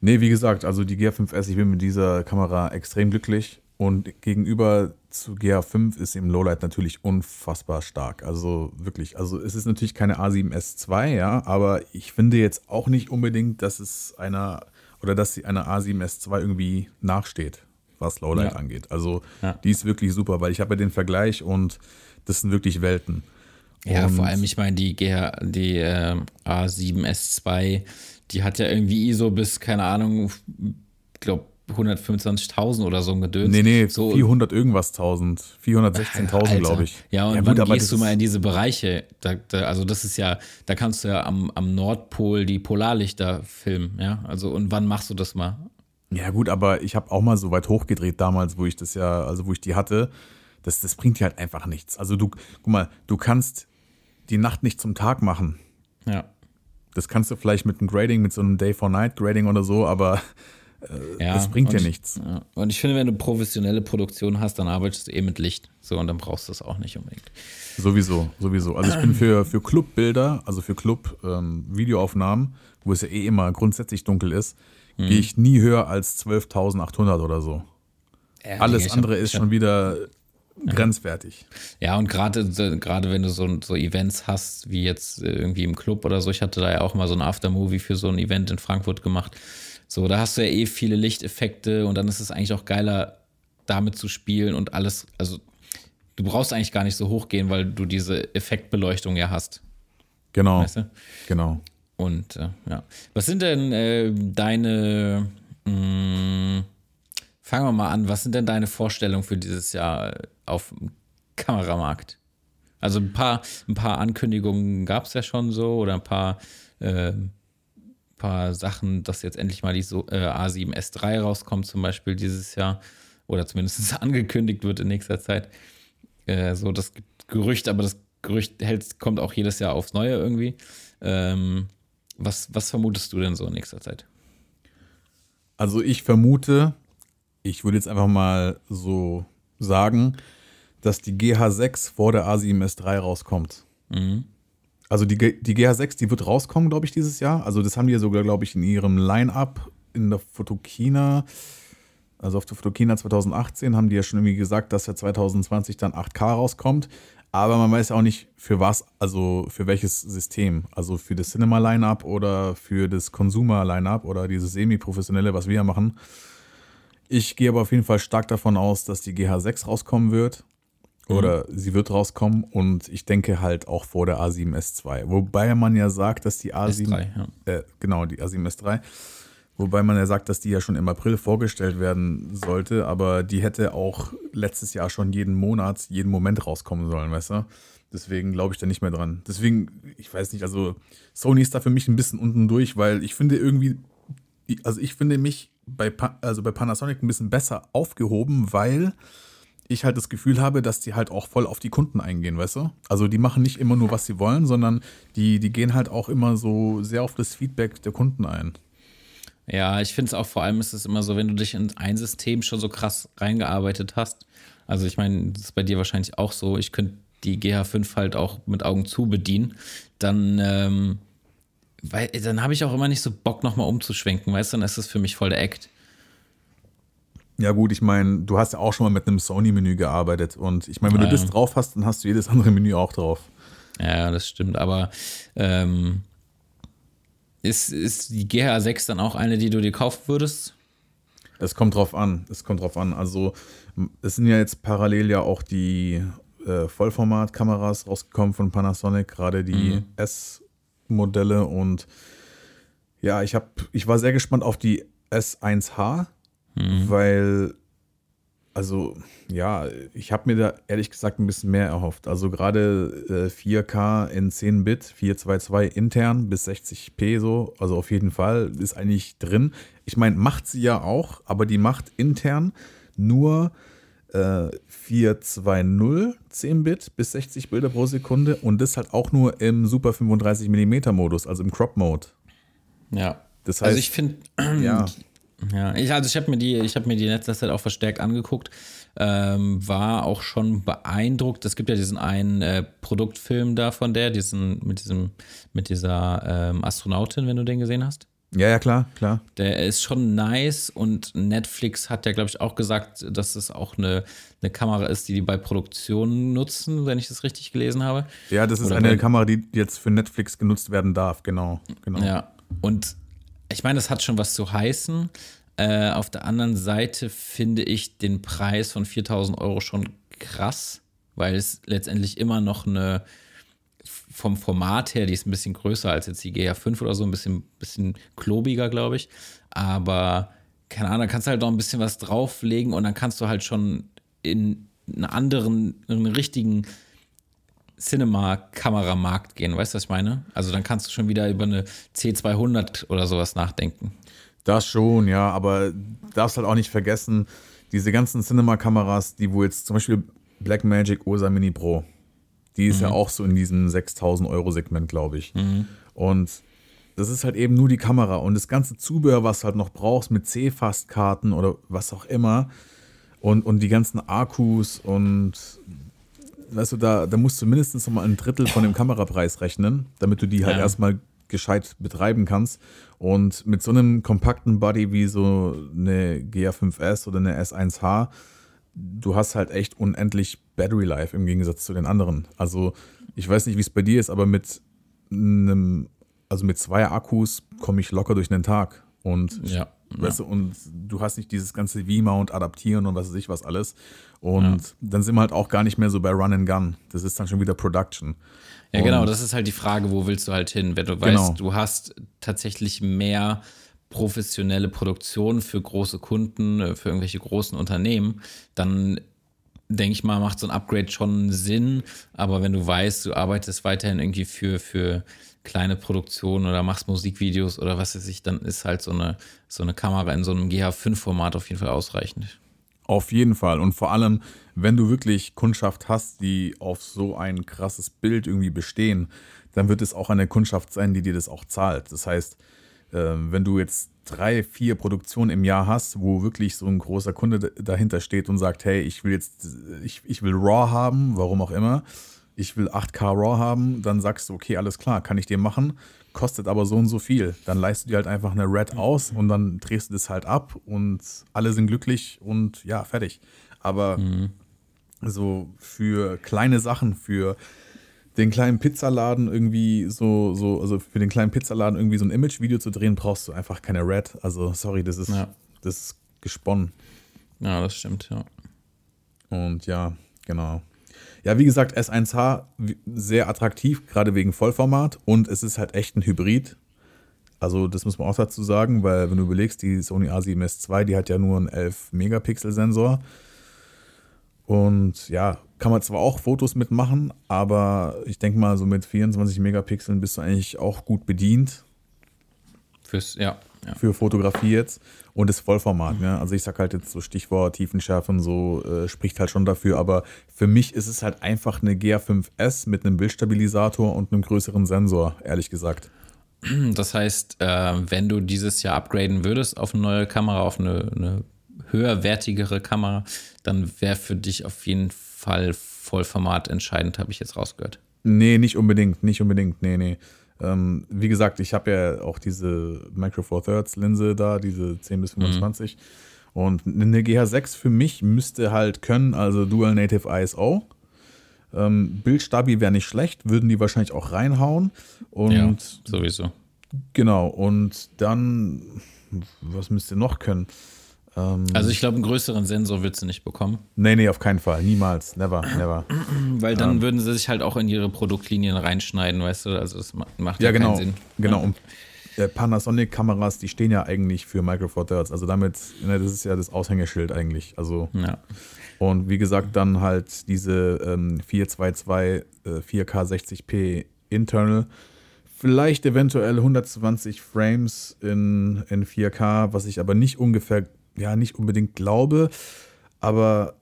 Nee, wie gesagt, also die GA5S, ich bin mit dieser Kamera extrem glücklich. Und gegenüber zu GA5 ist im Lowlight natürlich unfassbar stark. Also wirklich, also es ist natürlich keine A7S2, ja, aber ich finde jetzt auch nicht unbedingt, dass es einer oder dass sie einer A7S2 irgendwie nachsteht, was Lowlight Ja. angeht. Also Ja. die ist wirklich super, weil ich habe ja den Vergleich und das sind wirklich Welten. Ja, Und- vor allem, ich meine, die, GH, die äh, A7S2, die hat ja irgendwie ISO bis, keine Ahnung, ich glaube 125.000 oder so ein Gedöns. Nee, nee, so, 400 irgendwas 1000, 416.000, Alter. glaube ich. Ja, und gut, wann gehst du mal in diese Bereiche? Da, da, also das ist ja, da kannst du ja am, am Nordpol die Polarlichter filmen, ja. Also und wann machst du das mal? Ja, gut, aber ich habe auch mal so weit hochgedreht damals, wo ich das ja, also wo ich die hatte. Das, das bringt dir halt einfach nichts. Also du, guck mal, du kannst die Nacht nicht zum Tag machen. Ja. Das kannst du vielleicht mit einem Grading, mit so einem Day-for-Night-Grading oder so, aber ja das bringt dir nichts. Ja. Und ich finde, wenn du professionelle Produktion hast, dann arbeitest du eh mit Licht. So, und dann brauchst du es auch nicht unbedingt. Sowieso, sowieso. Also ich bin für, für Clubbilder, also für Club-Videoaufnahmen, wo es ja eh immer grundsätzlich dunkel ist, Mhm. gehe ich nie höher als 12.800 oder so. Ja, Alles andere hab- ist hab- schon wieder grenzwertig. Ja, und gerade gerade wenn du so, so Events hast, wie jetzt äh, irgendwie im Club oder so, ich hatte da ja auch mal so ein Aftermovie für so ein Event in Frankfurt gemacht. So, da hast du ja eh viele Lichteffekte und dann ist es eigentlich auch geiler, damit zu spielen und alles, also du brauchst eigentlich gar nicht so hoch gehen, weil du diese Effektbeleuchtung ja hast. Genau. Weißt du? Genau. Und äh, ja. Was sind denn äh, deine, mh, fangen wir mal an, was sind denn deine Vorstellungen für dieses Jahr auf dem Kameramarkt? Also ein paar, ein paar Ankündigungen gab es ja schon so oder ein paar, äh, paar Sachen, dass jetzt endlich mal die so, äh, A7S3 rauskommt, zum Beispiel dieses Jahr oder zumindest angekündigt wird in nächster Zeit. Äh, so das Gerücht, aber das Gerücht hält, kommt auch jedes Jahr aufs Neue irgendwie. Ähm, was, was vermutest du denn so in nächster Zeit? Also ich vermute, ich würde jetzt einfach mal so sagen, dass die GH6 vor der A7S3 rauskommt. Mhm. Also die, die GH6, die wird rauskommen, glaube ich, dieses Jahr. Also das haben die ja sogar, glaube ich, in ihrem Line-Up in der Fotokina, also auf der Fotokina 2018 haben die ja schon irgendwie gesagt, dass ja 2020 dann 8K rauskommt. Aber man weiß ja auch nicht, für was, also für welches System. Also für das Cinema-Line-Up oder für das Consumer-Line-Up oder dieses semi-professionelle, was wir ja machen. Ich gehe aber auf jeden Fall stark davon aus, dass die GH6 rauskommen wird. Oder sie wird rauskommen und ich denke halt auch vor der A7S2. Wobei man ja sagt, dass die A7, S3, ja. äh, genau, die A7S3, wobei man ja sagt, dass die ja schon im April vorgestellt werden sollte, aber die hätte auch letztes Jahr schon jeden Monat, jeden Moment rauskommen sollen, weißt du? Deswegen glaube ich da nicht mehr dran. Deswegen, ich weiß nicht, also Sony ist da für mich ein bisschen unten durch, weil ich finde irgendwie, also ich finde mich bei, Pa- also bei Panasonic ein bisschen besser aufgehoben, weil ich halt das Gefühl habe, dass die halt auch voll auf die Kunden eingehen, weißt du? Also die machen nicht immer nur, was sie wollen, sondern die, die gehen halt auch immer so sehr auf das Feedback der Kunden ein. Ja, ich finde es auch vor allem ist es immer so, wenn du dich in ein System schon so krass reingearbeitet hast. Also ich meine, das ist bei dir wahrscheinlich auch so. Ich könnte die GH5 halt auch mit Augen zu bedienen. Dann, ähm, weil, dann habe ich auch immer nicht so Bock, nochmal umzuschwenken, weißt du? Dann ist das für mich voll der Act. Ja gut, ich meine, du hast ja auch schon mal mit einem Sony-Menü gearbeitet und ich meine, wenn Ja. du das drauf hast, dann hast du jedes andere Menü auch drauf. Ja, das stimmt. Aber ähm, ist, ist die GH6 dann auch eine, die du dir kaufen würdest? Es kommt drauf an. Es kommt drauf an. Also, es sind ja jetzt parallel ja auch die äh, Vollformat-Kameras rausgekommen von Panasonic, gerade die S-Modelle. Und ja, ich, hab, ich war sehr gespannt auf die S1H, weil, also, ja, ich habe mir da ehrlich gesagt ein bisschen mehr erhofft. Also, gerade äh, 4K in 10-Bit, 422 intern bis 60p so, also auf jeden Fall ist eigentlich drin. Ich meine, macht sie ja auch, aber die macht intern nur äh, 420 10-Bit bis 60 Bilder pro Sekunde und das halt auch nur im Super 35 mm Modus, also im Crop Mode. Ja. Das heißt, also ich finde, ja, Ja, ich, also ich habe mir die, ich habe mir die in letzter Zeit auch verstärkt angeguckt, ähm, war auch schon beeindruckt. Es gibt ja diesen einen äh, Produktfilm da von der, diesen mit diesem, mit dieser ähm, Astronautin, wenn du den gesehen hast. ja, ja, klar, klar. Der ist schon nice und Netflix hat ja, glaube ich, auch gesagt, dass es auch eine, eine Kamera ist, die die bei Produktionen nutzen, wenn ich das richtig gelesen habe. Ja, das ist Oder eine Kamera, die jetzt für Netflix genutzt werden darf, genau. genau. Ja, und ich meine, das hat schon was zu heißen. Äh, auf der anderen Seite finde ich den Preis von 4000 Euro schon krass, weil es letztendlich immer noch eine, vom Format her, die ist ein bisschen größer als jetzt die GH5 oder so, ein bisschen, bisschen klobiger, glaube ich. Aber keine Ahnung, da kannst du halt noch ein bisschen was drauflegen und dann kannst du halt schon in einen anderen, in einen richtigen Cinema-Kameramarkt gehen. Weißt du, was ich meine? Also dann kannst du schon wieder über eine C200 oder sowas nachdenken. Das schon, ja, aber darfst halt auch nicht vergessen, diese ganzen Cinema-Kameras, die wo jetzt zum Beispiel Blackmagic Ursa Mini Pro, die ist ja auch so in diesem 6000 Euro Segment, glaube ich. Und das ist halt eben nur die Kamera und das ganze Zubehör, was du halt noch brauchst mit C-Fast-Karten oder was auch immer und, und die ganzen Akkus und weißt du, da, da musst du mindestens noch mal ein Drittel von dem Kamerapreis rechnen, damit du die halt Ja. erstmal gescheit betreiben kannst. Und mit so einem kompakten Body wie so eine GA5S oder eine S1H, du hast halt echt unendlich Battery Life im Gegensatz zu den anderen. Also ich weiß nicht, wie es bei dir ist, aber mit einem, also mit zwei Akkus komme ich locker durch einen Tag. Und Ja. Weißt du, und du hast nicht dieses ganze V-Mount adaptieren und was weiß ich was alles. Und dann sind wir halt auch gar nicht mehr so bei Run and Gun. Das ist dann schon wieder Production. Ja, genau, Und- das ist halt die Frage, wo willst du halt hin? Wenn du Genau. weißt, du hast tatsächlich mehr professionelle Produktion für große Kunden, äh, für irgendwelche großen Unternehmen, dann denke ich mal, macht so ein Upgrade schon Sinn. Aber wenn du weißt, du arbeitest weiterhin irgendwie für, für kleine Produktionen oder machst Musikvideos oder was weiß ich, dann ist halt so eine, so eine Kamera in so einem GH5-Format auf jeden Fall ausreichend. Auf jeden Fall. Und vor allem, wenn du wirklich Kundschaft hast, die auf so ein krasses Bild irgendwie bestehen, dann wird es auch eine Kundschaft sein, die dir das auch zahlt. Das heißt, ähm, wenn du jetzt drei, vier Produktionen im Jahr hast, wo wirklich so ein großer Kunde dahinter steht und sagt, hey, ich will jetzt, ich, ich will RAW haben, warum auch immer, ich will 8K RAW haben, dann sagst du, okay, alles klar, kann ich dir machen, kostet aber so und so viel. Dann leistest du dir halt einfach eine Red aus und dann drehst du das halt ab und alle sind glücklich und ja, fertig. Aber so für kleine Sachen, für den kleinen Pizzaladen irgendwie so, so, also für den kleinen Pizzaladen irgendwie so ein Image-Video zu drehen, brauchst du einfach keine Red. Also sorry, das ist, Ja. das ist gesponnen. Ja, das stimmt, ja. Und ja, genau. Ja, wie gesagt, S1H wie- sehr attraktiv, gerade wegen Vollformat und es ist halt echt ein Hybrid. Also das muss man auch dazu sagen, weil wenn du überlegst, die Sony A7S II, die hat ja nur einen 11-Megapixel-Sensor. Und ja, kann man zwar auch Fotos mitmachen, aber ich denke mal, so mit 24 Megapixeln bist du eigentlich auch gut bedient Fürs, ja, ja. für Fotografie jetzt und das Vollformat. Ne? Also ich sag halt jetzt so Stichwort Tiefenschärfe und so äh, spricht halt schon dafür, aber für mich ist es halt einfach eine GR5S mit einem Bildstabilisator und einem größeren Sensor, ehrlich gesagt. Das heißt, äh, wenn du dieses Jahr upgraden würdest auf eine neue Kamera, auf eine, eine höherwertigere Kamera, dann wäre für dich auf jeden Fall Vollformat entscheidend, habe ich jetzt rausgehört. Nee, nicht unbedingt, nicht unbedingt, nee, nee. Ähm, wie gesagt, ich habe ja auch diese Micro Four Thirds Linse da, diese 10 bis 25. Und eine GH6 für mich müsste halt können, also Dual Native ISO. Ähm, Bildstabi wäre nicht schlecht, würden die wahrscheinlich auch reinhauen. Und ja, sowieso. Genau, und dann, was müsst ihr noch können? Ähm, Also ich glaube, einen größeren Sensor würdest du nicht bekommen, nee, nee, auf keinen Fall. Niemals, never, never. weil dann würden sie sich halt auch in ihre Produktlinien reinschneiden, weißt du? Also das ma- macht ja, Ja, genau. keinen Sinn. Genau. Und äh, Panasonic-Kameras, die stehen ja eigentlich für Micro Four Thirds. Also damit, ne, das ist ja das Aushängeschild eigentlich. Also, Ja. und wie gesagt, dann halt diese ähm, 422 äh, 4K 60p Internal. Vielleicht eventuell 120 Frames in, in 4K, was ich aber nicht ungefähr, ja, nicht unbedingt glaube. Aber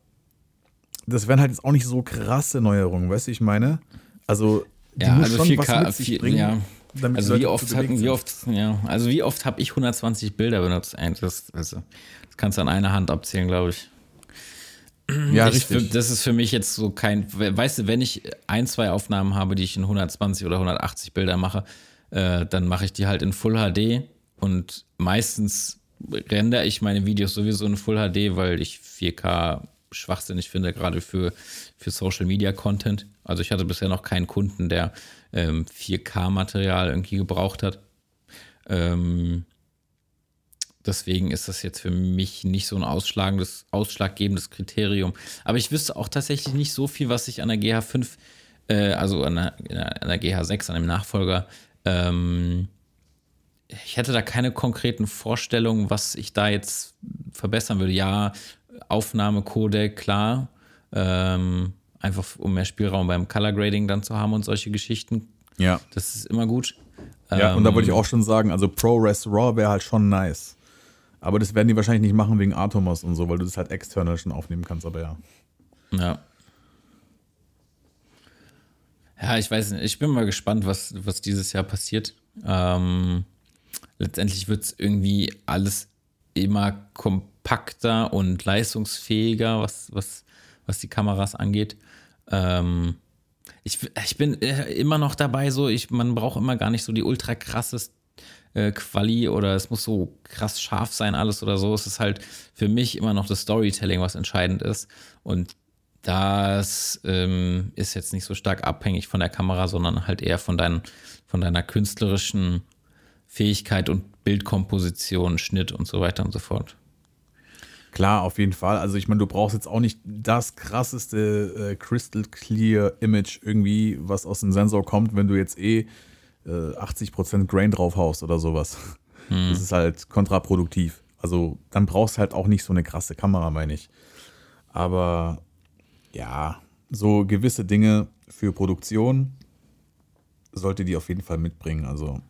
das wären halt jetzt auch nicht so krasse Neuerungen, weißt du, ich meine? Also, die Ja, muss also schon 4K, was mit sich vier- bringen, ja. Also wie oft hatten, wie oft, ja, also wie oft habe ich 120 Bilder benutzt? Das, also, das kannst du an einer Hand abzählen, glaube ich. Ja, ich, richtig. Das ist für mich jetzt so kein, weißt du, wenn ich ein, zwei Aufnahmen habe, die ich in 120 oder 180 Bilder mache, äh, dann mache ich die halt in Full HD und meistens rendere ich meine Videos sowieso in Full HD, weil ich 4K schwachsinnig finde, gerade für, für Social Media Content. Also ich hatte bisher noch keinen Kunden, der ähm, 4K-Material irgendwie gebraucht hat. Ähm, deswegen ist das jetzt für mich nicht so ein ausschlagendes, ausschlaggebendes Kriterium. Aber ich wüsste auch tatsächlich nicht so viel, was ich an der GH5, äh, also an der, an der GH6, an dem Nachfolger, ähm, ich hätte da keine konkreten Vorstellungen, was ich da jetzt verbessern würde. Ja, Aufnahmecodec, klar. Ähm, einfach um mehr Spielraum beim Color Grading dann zu haben und solche Geschichten. Ja. Das ist immer gut. Ja, und da wollte ich Ähm, auch schon sagen, also ProRes RAW wäre halt schon nice. Aber das werden die wahrscheinlich nicht machen wegen Atomos und so, weil du das halt external schon aufnehmen kannst, aber ja. Ja. Ja, ich weiß nicht. Ich bin mal gespannt, was, was dieses Jahr passiert. Ähm, letztendlich wird es irgendwie alles immer kompakter und leistungsfähiger, was, was, was die Kameras angeht. Ähm, ich, ich bin äh, immer noch dabei, so, ich, man braucht immer gar nicht so die ultra krasses äh, Quali oder es muss so krass scharf sein, alles oder so. Es ist halt für mich immer noch das Storytelling, was entscheidend ist. Und das ähm, ist jetzt nicht so stark abhängig von der Kamera, sondern halt eher von, dein, von deiner künstlerischen Fähigkeit und Bildkomposition, Schnitt und so weiter und so fort. Klar, auf jeden Fall. Also ich meine, du brauchst jetzt auch nicht das krasseste äh, Crystal Clear Image irgendwie, was aus dem Sensor kommt, wenn du jetzt eh äh, 80% Grain draufhaust oder sowas. Hm. Das ist halt kontraproduktiv. Also dann brauchst du halt auch nicht so eine krasse Kamera, meine ich. Aber ja, so gewisse Dinge für Produktion sollte die auf jeden Fall mitbringen. Also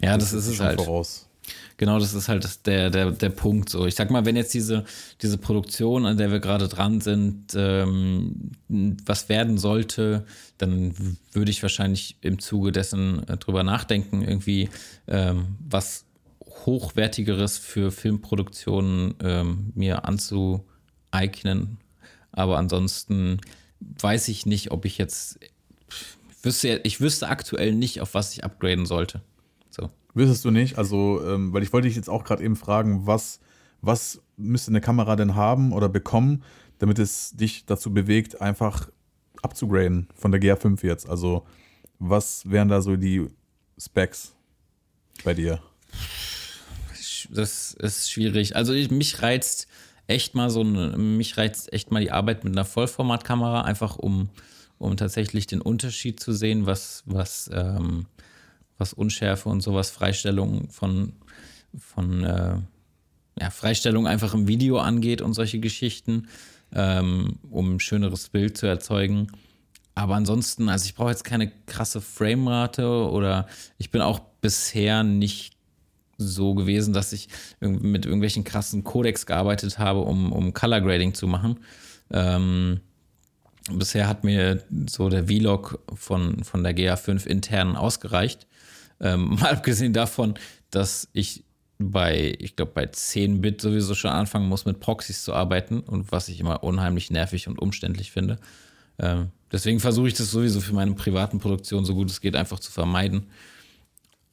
ja, das, das ist es halt. Voraus. Genau, das ist halt der, der, der Punkt. So, ich sag mal, wenn jetzt diese, diese Produktion, an der wir gerade dran sind, ähm, was werden sollte, dann würde ich wahrscheinlich im Zuge dessen äh, drüber nachdenken, irgendwie ähm, was Hochwertigeres für Filmproduktionen ähm, mir anzueignen. Aber ansonsten weiß ich nicht, ob ich jetzt. Wüsste, ich wüsste aktuell nicht, auf was ich upgraden sollte. Wüsstest du nicht? Also, ähm, weil ich wollte dich jetzt auch gerade eben fragen, was, was müsste eine Kamera denn haben oder bekommen, damit es dich dazu bewegt, einfach abzugraden von der GA5 jetzt? Also, was wären da so die Specs bei dir? Das ist schwierig. Also, ich, mich reizt echt mal so eine, mich reizt echt mal die Arbeit mit einer Vollformatkamera, einfach um, um tatsächlich den Unterschied zu sehen, was, was, ähm, was Unschärfe und sowas, Freistellung von, von äh, ja, Freistellung einfach im Video angeht und solche Geschichten, ähm, um ein schöneres Bild zu erzeugen. Aber ansonsten, also ich brauche jetzt keine krasse Framerate oder ich bin auch bisher nicht so gewesen, dass ich mit irgendwelchen krassen Codecs gearbeitet habe, um, um Color Grading zu machen. Ähm, bisher hat mir so der Vlog von, von der GA5 intern ausgereicht. Ähm, mal abgesehen davon, dass ich bei, ich glaube, bei 10-Bit sowieso schon anfangen muss, mit Proxys zu arbeiten und was ich immer unheimlich nervig und umständlich finde. Ähm, deswegen versuche ich das sowieso für meine privaten Produktionen so gut es geht einfach zu vermeiden,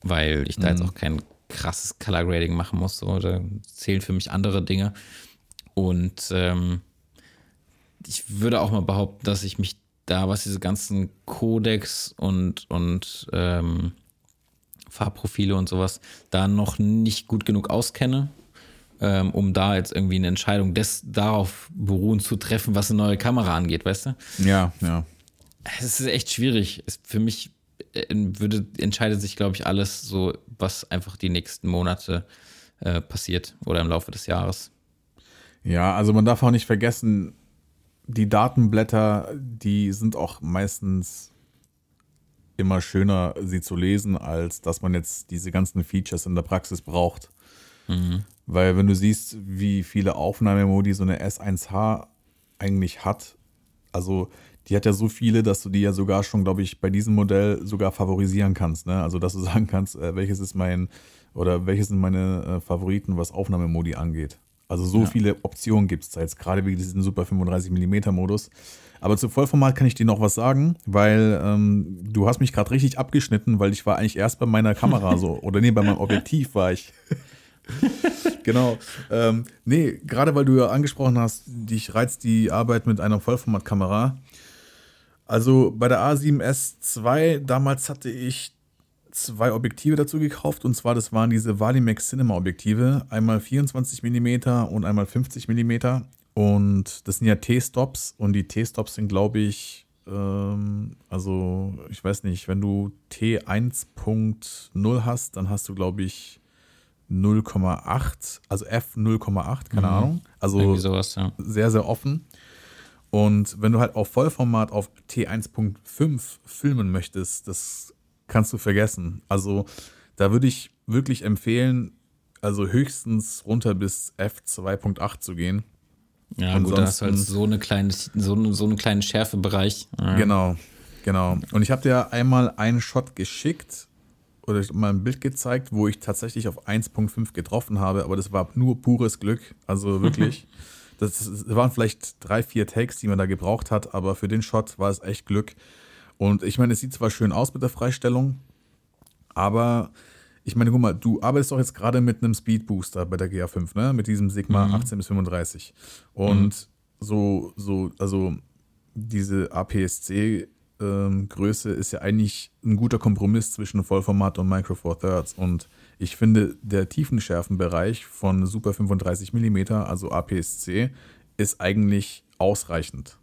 weil ich da mhm. jetzt auch kein krasses Color Grading machen muss. So, da zählen für mich andere Dinge. Und ähm, ich würde auch mal behaupten, dass ich mich da, was diese ganzen Codex und, und ähm, Farbprofile und sowas da noch nicht gut genug auskenne, ähm, um da jetzt irgendwie eine Entscheidung des, darauf beruhen zu treffen, was eine neue Kamera angeht, weißt du? Ja, ja. Es ist echt schwierig. Es, für mich äh, würde, entscheidet sich, glaube ich, alles so, was einfach die nächsten Monate äh, passiert oder im Laufe des Jahres. Ja, also man darf auch nicht vergessen, die Datenblätter, die sind auch meistens immer schöner, sie zu lesen, als dass man jetzt diese ganzen Features in der Praxis braucht. Mhm. Weil wenn du siehst, wie viele Aufnahmemodi so eine S1H eigentlich hat, also die hat ja so viele, dass du die ja sogar schon, glaube ich, bei diesem Modell sogar favorisieren kannst. Ne? Also dass du sagen kannst, äh, welches ist mein oder welches sind meine äh, Favoriten, was Aufnahmemodi angeht. Also so ja. viele Optionen gibt es da jetzt, gerade wegen diesem Super 35 mm Modus. Aber zu Vollformat kann ich dir noch was sagen, weil ähm, du hast mich gerade richtig abgeschnitten, weil ich war eigentlich erst bei meiner Kamera so, oder nee, bei meinem Objektiv war ich. genau. Ähm, nee, gerade weil du ja angesprochen hast, dich reizt die Arbeit mit einer Vollformatkamera. Also bei der A7S II, damals hatte ich zwei Objektive dazu gekauft und zwar das waren diese Valimax Cinema Objektive, einmal 24 mm und einmal 50 mm und das sind ja T-Stops und die T-Stops sind, glaube ich, ähm, also ich weiß nicht, wenn du T1.0 hast, dann hast du, glaube ich, 0,8, also F 0,8, keine mhm. Ahnung. Also sowas, ja. sehr, sehr offen. Und wenn du halt auf Vollformat auf T1.5 filmen möchtest, das kannst du vergessen. Also da würde ich wirklich empfehlen, also höchstens runter bis F 2.8 zu gehen. Ja, Ansonsten, gut, da hast du halt so eine kleine, so, so einen kleinen Schärfebereich. Ja. Genau, genau. Und ich habe dir einmal einen Shot geschickt oder mal ein Bild gezeigt, wo ich tatsächlich auf 1.5 getroffen habe, aber das war nur pures Glück. Also wirklich. das, waren vielleicht drei, vier Takes, die man da gebraucht hat, aber für den Shot war es echt Glück. Und ich meine, es sieht zwar schön aus mit der Freistellung, aber ich meine, guck mal, du arbeitest doch jetzt gerade mit einem Speed Booster bei der GA5, ne? Mit diesem Sigma mhm. 18 bis 35. Und mhm. so, so, also diese APS-C Größe ist ja eigentlich ein guter Kompromiss zwischen Vollformat und Micro Four Thirds. Und ich finde, der Tiefenschärfenbereich von Super 35 mm, also APS-C, ist eigentlich ausreichend.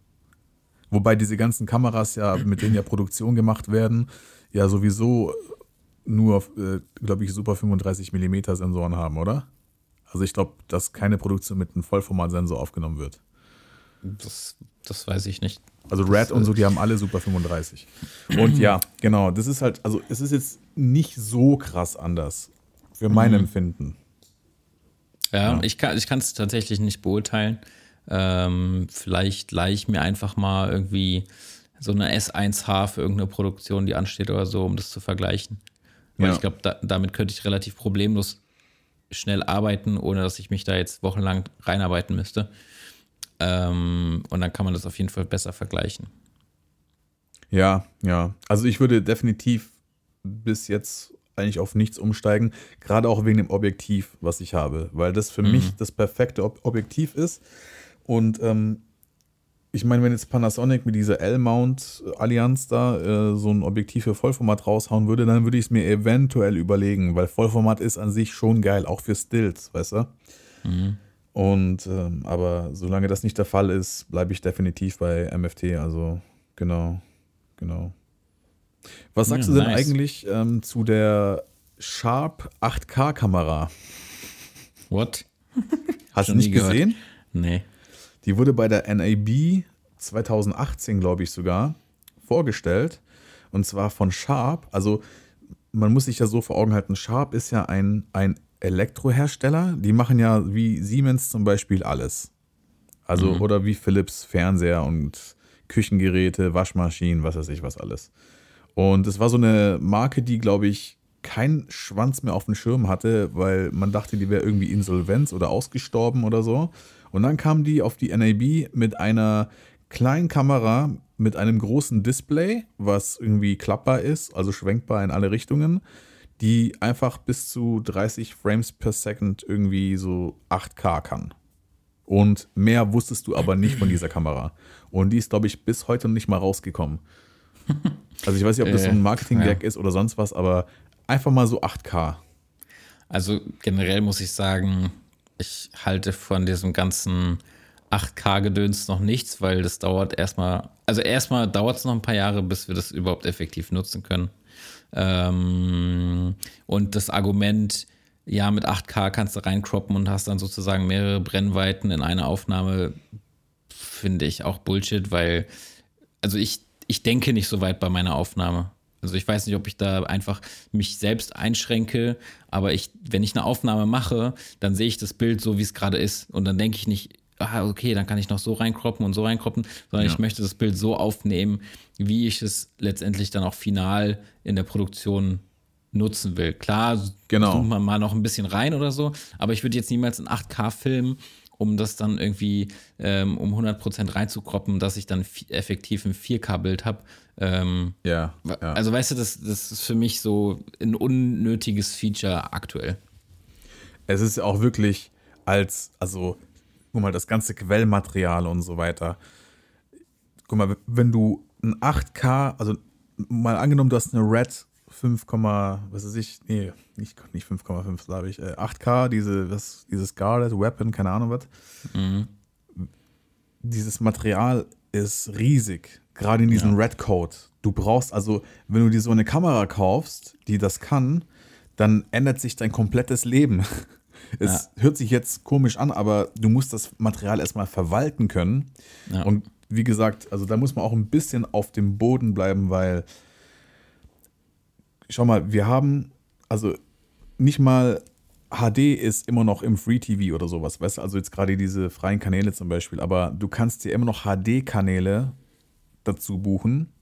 Wobei diese ganzen Kameras ja, mit denen ja Produktion gemacht werden, ja sowieso nur, äh, glaube ich, Super 35 mm Sensoren haben, oder? Also ich glaube, dass keine Produktion mit einem Vollformatsensor aufgenommen wird. Das, das weiß ich nicht. Also Red und so, die haben alle Super 35. Und ja, genau, das ist halt, also es ist jetzt nicht so krass anders für mein mhm. Empfinden. Ja, ja, ich kann es tatsächlich nicht beurteilen. Ähm, vielleicht leih ich mir einfach mal irgendwie so eine S1H für irgendeine Produktion, die ansteht oder so, um das zu vergleichen. Weil ja. ich glaube, da, damit könnte ich relativ problemlos schnell arbeiten, ohne dass ich mich da jetzt wochenlang reinarbeiten müsste. Ähm, und dann kann man das auf jeden Fall besser vergleichen. Ja, ja. Also ich würde definitiv bis jetzt eigentlich auf nichts umsteigen, gerade auch wegen dem Objektiv, was ich habe, weil das für mhm. mich das perfekte Ob Objektiv ist. Und ähm, ich meine, wenn jetzt Panasonic mit dieser L-Mount-Allianz da äh, so ein Objektiv für Vollformat raushauen würde, dann würde ich es mir eventuell überlegen, weil Vollformat ist an sich schon geil, auch für Stills, weißt du? Mhm. Und ähm, aber solange das nicht der Fall ist, bleibe ich definitiv bei MFT. Also genau, genau. Was sagst ja, du denn nice. eigentlich ähm, zu der Sharp 8K-Kamera? What? Hast du nicht gesehen? Nee. Die wurde bei der NAB 2018, glaube ich sogar, vorgestellt. Und zwar von Sharp. Also man muss sich ja so vor Augen halten, Sharp ist ja ein, ein Elektrohersteller, die machen ja wie Siemens zum Beispiel alles. Also, mhm. oder wie Philips Fernseher und Küchengeräte, Waschmaschinen, was weiß ich, was alles. Und es war so eine Marke, die, glaube ich, keinen Schwanz mehr auf dem Schirm hatte, weil man dachte, die wäre irgendwie Insolvenz oder ausgestorben oder so. Und dann kam die auf die NAB mit einer kleinen Kamera mit einem großen Display, was irgendwie klappbar ist, also schwenkbar in alle Richtungen die einfach bis zu 30 Frames per Second irgendwie so 8K kann. Und mehr wusstest du aber nicht von dieser Kamera. Und die ist, glaube ich, bis heute noch nicht mal rausgekommen. Also ich weiß nicht, ob das so ein äh, Marketing-Gag ja. ist oder sonst was, aber einfach mal so 8K. Also generell muss ich sagen, ich halte von diesem ganzen 8K-Gedöns noch nichts, weil das dauert erstmal, also erstmal dauert es noch ein paar Jahre, bis wir das überhaupt effektiv nutzen können. Ähm, und das Argument, ja, mit 8K kannst du reinkroppen und hast dann sozusagen mehrere Brennweiten in einer Aufnahme, finde ich auch Bullshit, weil, also ich, ich denke nicht so weit bei meiner Aufnahme. Also ich weiß nicht, ob ich da einfach mich selbst einschränke, aber ich, wenn ich eine Aufnahme mache, dann sehe ich das Bild so, wie es gerade ist. Und dann denke ich nicht, ah, okay, dann kann ich noch so reinkroppen und so reinkroppen, sondern ja. ich möchte das Bild so aufnehmen, wie ich es letztendlich dann auch final in der Produktion nutzen will. Klar, genau. zoomt man mal noch ein bisschen rein oder so, aber ich würde jetzt niemals in 8K filmen, um das dann irgendwie ähm, um 100% reinzukroppen, dass ich dann effektiv ein 4K-Bild habe. Ähm, ja, ja, Also weißt du, das, das ist für mich so ein unnötiges Feature aktuell. Es ist auch wirklich als, also guck mal, das ganze Quellmaterial und so weiter. Guck mal, wenn du ein 8K, also mal angenommen, du hast eine Red 5, was weiß ich, nee, nicht, nicht 5,5, glaube ich, 8K, äh, diese, was, dieses Guarded Weapon, keine Ahnung was. Mhm. Dieses Material ist riesig, gerade in diesem ja. Red Code. Du brauchst also, wenn du dir so eine Kamera kaufst, die das kann, dann ändert sich dein komplettes Leben. Es ja. hört sich jetzt komisch an, aber du musst das Material erstmal verwalten können. Ja. Und wie gesagt, also da muss man auch ein bisschen auf dem Boden bleiben, weil, schau mal, wir haben, also nicht mal HD ist immer noch im Free TV oder sowas, weißt du, also jetzt gerade diese freien Kanäle zum Beispiel, aber du kannst dir immer noch HD-Kanäle dazu buchen,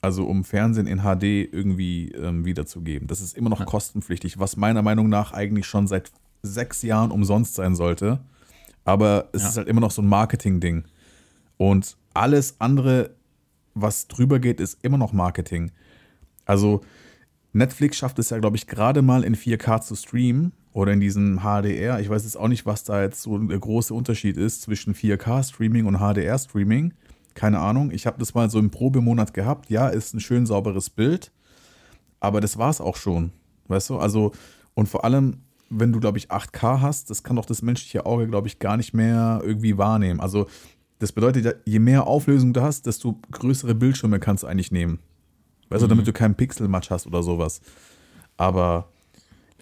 also um Fernsehen in HD irgendwie ähm, wiederzugeben. Das ist immer noch kostenpflichtig, was meiner Meinung nach eigentlich schon seit sechs Jahren umsonst sein sollte. Aber es ja. ist halt immer noch so ein Marketing-Ding. Und alles andere, was drüber geht, ist immer noch Marketing. Also Netflix schafft es ja, glaube ich, gerade mal in 4K zu streamen oder in diesem HDR. Ich weiß jetzt auch nicht, was da jetzt so der große Unterschied ist zwischen 4K-Streaming und HDR-Streaming. keine Ahnung. Ich habe das mal so im Probemonat gehabt. Ja, ist ein schön sauberes Bild, aber das war es auch schon. Weißt du? Also, und vor allem, wenn du, glaube ich, 8K hast, das kann doch das menschliche Auge, glaube ich, gar nicht mehr irgendwie wahrnehmen. Also, das bedeutet, je mehr Auflösung du hast, desto größere Bildschirme kannst du eigentlich nehmen. Weißt du, damit du keinen Pixelmatch hast oder sowas. Aber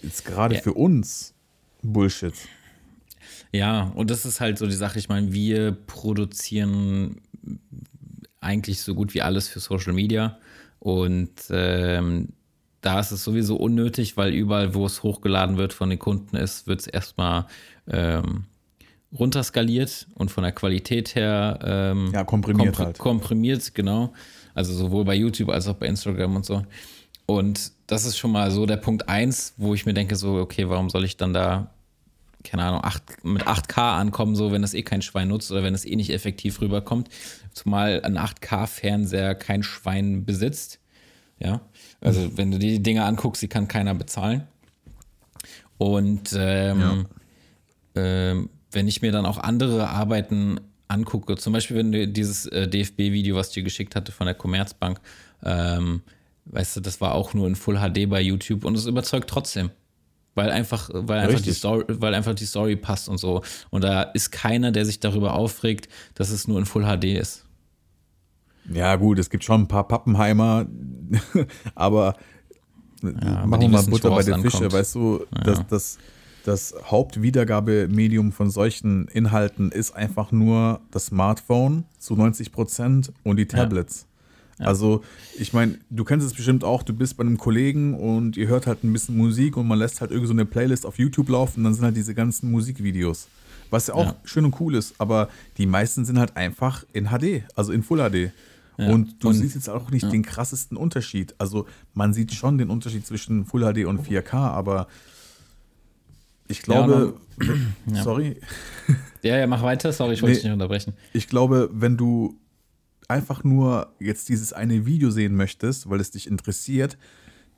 jetzt gerade Ja. für uns Bullshit. Ja, und das ist halt so die Sache. Ich meine, wir produzieren eigentlich so gut wie alles für Social Media. Und ähm, da ist es sowieso unnötig, weil überall, wo es hochgeladen wird von den Kunden ist, wird es erstmal ähm, runterskaliert und von der Qualität her ähm, Ja, komprimiert kompr- halt. komprimiert, genau. Also sowohl bei YouTube als auch bei Instagram und so. Und das ist schon mal so der Punkt eins, wo ich mir denke, so, okay, warum soll ich dann da, keine Ahnung, 8, mit 8K ankommen, so, wenn das eh kein Schwein nutzt oder wenn es eh nicht effektiv rüberkommt. Zumal ein 8K-Fernseher kein Schwein besitzt. Ja, also wenn du die Dinge anguckst, die kann keiner bezahlen. Und ähm, ähm, wenn ich mir dann auch andere Arbeiten angucke, zum Beispiel wenn du dieses äh, DFB-Video, was ich dir geschickt hatte von der Commerzbank, ähm, weißt du, das war auch nur in Full HD bei YouTube und es überzeugt trotzdem. Weil einfach, weil einfach, die. Story, weil einfach die Story passt und so. Und da ist keiner, der sich darüber aufregt, dass es nur in Full HD ist. Ja, gut, es gibt schon ein paar Pappenheimer, aber aber machen wir mal Butter bei den Fische, ankommt. weißt du, das, das, das Hauptwiedergabemedium von solchen Inhalten ist einfach nur das Smartphone zu 90 Prozent und die Tablets. Also, ich meine, du kennst es bestimmt auch, du bist bei einem Kollegen und ihr hört halt ein bisschen Musik und man lässt halt irgendwie so eine Playlist auf YouTube laufen und dann sind halt diese ganzen Musikvideos. Was ja auch Ja. schön und cool ist, aber die meisten sind halt einfach in HD, also in Full HD. Ja. Und du Und- siehst jetzt auch nicht den krassesten Unterschied. Also man sieht schon den Unterschied zwischen Full HD und 4K, aber ich glaube, sorry, Ja, ja, mach weiter. Sorry, ich wollte Nee. dich nicht unterbrechen. ich glaube, wenn du einfach nur jetzt dieses eine Video sehen möchtest, weil es dich interessiert,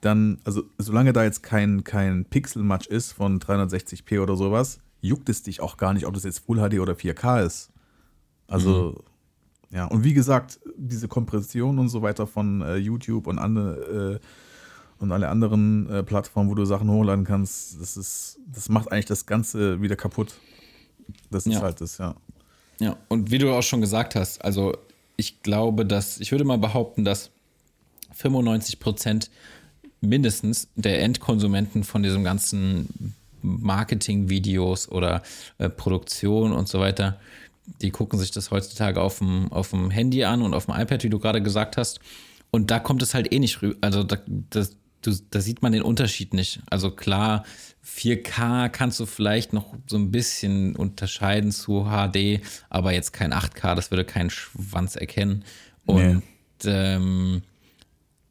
dann, also solange da jetzt kein, kein Pixel-Match ist von 360p oder sowas, juckt es dich auch gar nicht, ob das jetzt Full HD oder 4K ist. Also, ja, und wie gesagt, diese Kompression und so weiter von äh, YouTube und andere äh, und alle anderen äh, Plattformen, wo du Sachen hochladen kannst, das ist, das macht eigentlich das Ganze wieder kaputt. Das ist Ja. halt das, ja. Ja, und wie du auch schon gesagt hast, also ich glaube, dass, ich würde mal behaupten, dass 95 Prozent mindestens der Endkonsumenten von diesem ganzen Marketing-Videos oder äh, Produktion und so weiter, die gucken sich das heutzutage auf dem, auf dem Handy an und auf dem iPad, wie du gerade gesagt hast. Und da kommt es halt eh nicht rüber. Also da, das, du, da sieht man den Unterschied nicht. Also klar, 4K kannst du vielleicht noch so ein bisschen unterscheiden zu HD, aber jetzt kein 8K, das würde keinen Schwanz erkennen. Und ähm,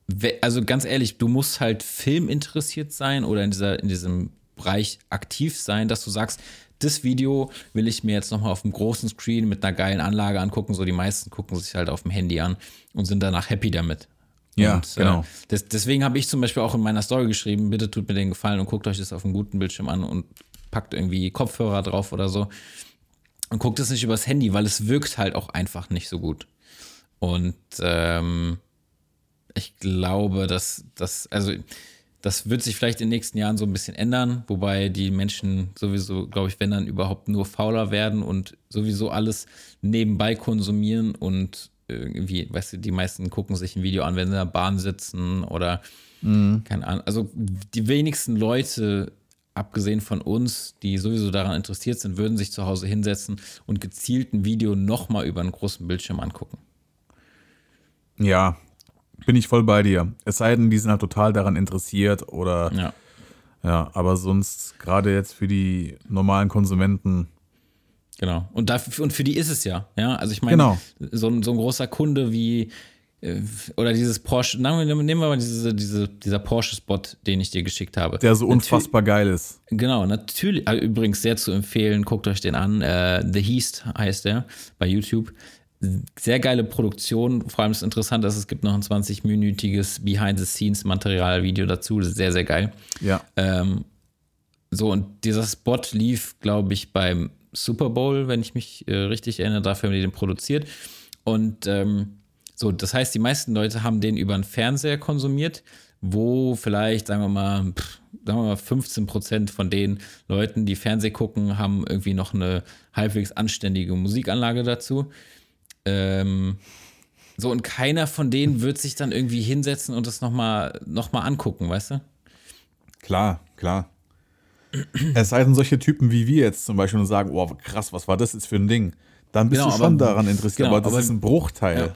we- also ganz ehrlich, du musst halt filminteressiert sein oder in, dieser, in diesem Bereich aktiv sein, dass du sagst, das Video will ich mir jetzt nochmal auf dem großen Screen mit einer geilen Anlage angucken. So die meisten gucken sich halt auf dem Handy an und sind danach happy damit. Ja, und, genau. Äh, des, deswegen habe ich zum Beispiel auch in meiner Story geschrieben, bitte tut mir den Gefallen und guckt euch das auf einem guten Bildschirm an und packt irgendwie Kopfhörer drauf oder so. Und guckt es nicht übers Handy, weil es wirkt halt auch einfach nicht so gut. Und ähm, ich glaube, dass das, also das wird sich vielleicht in den nächsten Jahren so ein bisschen ändern, wobei die Menschen sowieso, glaube ich, wenn dann überhaupt nur fauler werden und sowieso alles nebenbei konsumieren und irgendwie, weißt du, die meisten gucken sich ein Video an, wenn sie in der Bahn sitzen oder keine Ahnung. Also die wenigsten Leute, abgesehen von uns, die sowieso daran interessiert sind, würden sich zu Hause hinsetzen und gezielt ein Video nochmal über einen großen Bildschirm angucken. Ja, bin ich voll bei dir. Es sei denn, die sind halt total daran interessiert oder Ja. ja, aber sonst gerade jetzt für die normalen Konsumenten. Genau. Und, dafür, und für die ist es ja. Ja, also ich meine, Genau. so, ein, so ein großer Kunde wie äh, oder dieses Porsche, nehmen wir mal diese, diese, dieser Porsche-Spot, den ich dir geschickt habe. Der so Natür- unfassbar geil ist. Genau, natürlich, äh, übrigens sehr zu empfehlen, guckt euch den an. Äh, The Heast heißt der bei YouTube. Sehr geile Produktion. Vor allem ist interessant, dass es gibt noch ein 20-minütiges Behind-the-Scenes-Material-Video dazu. Das ist sehr, sehr geil. Ja. Ähm, so, und dieser Spot lief, glaube ich, beim Super Bowl, wenn ich mich äh, richtig erinnere, dafür haben die den produziert. Und ähm, so, das heißt, die meisten Leute haben den über einen Fernseher konsumiert, wo vielleicht, sagen wir mal, pff, sagen wir mal 15 Prozent von den Leuten, die Fernseh gucken, haben irgendwie noch eine halbwegs anständige Musikanlage dazu. Ähm, so, und keiner von denen wird sich dann irgendwie hinsetzen und das nochmal noch mal angucken, weißt du? Klar, klar. Es sei denn, solche Typen wie wir jetzt zum Beispiel und sagen, oh, krass, was war das jetzt für ein Ding? Dann bist Genau, du schon aber- daran interessiert, genau, aber das aber- ist ein Bruchteil.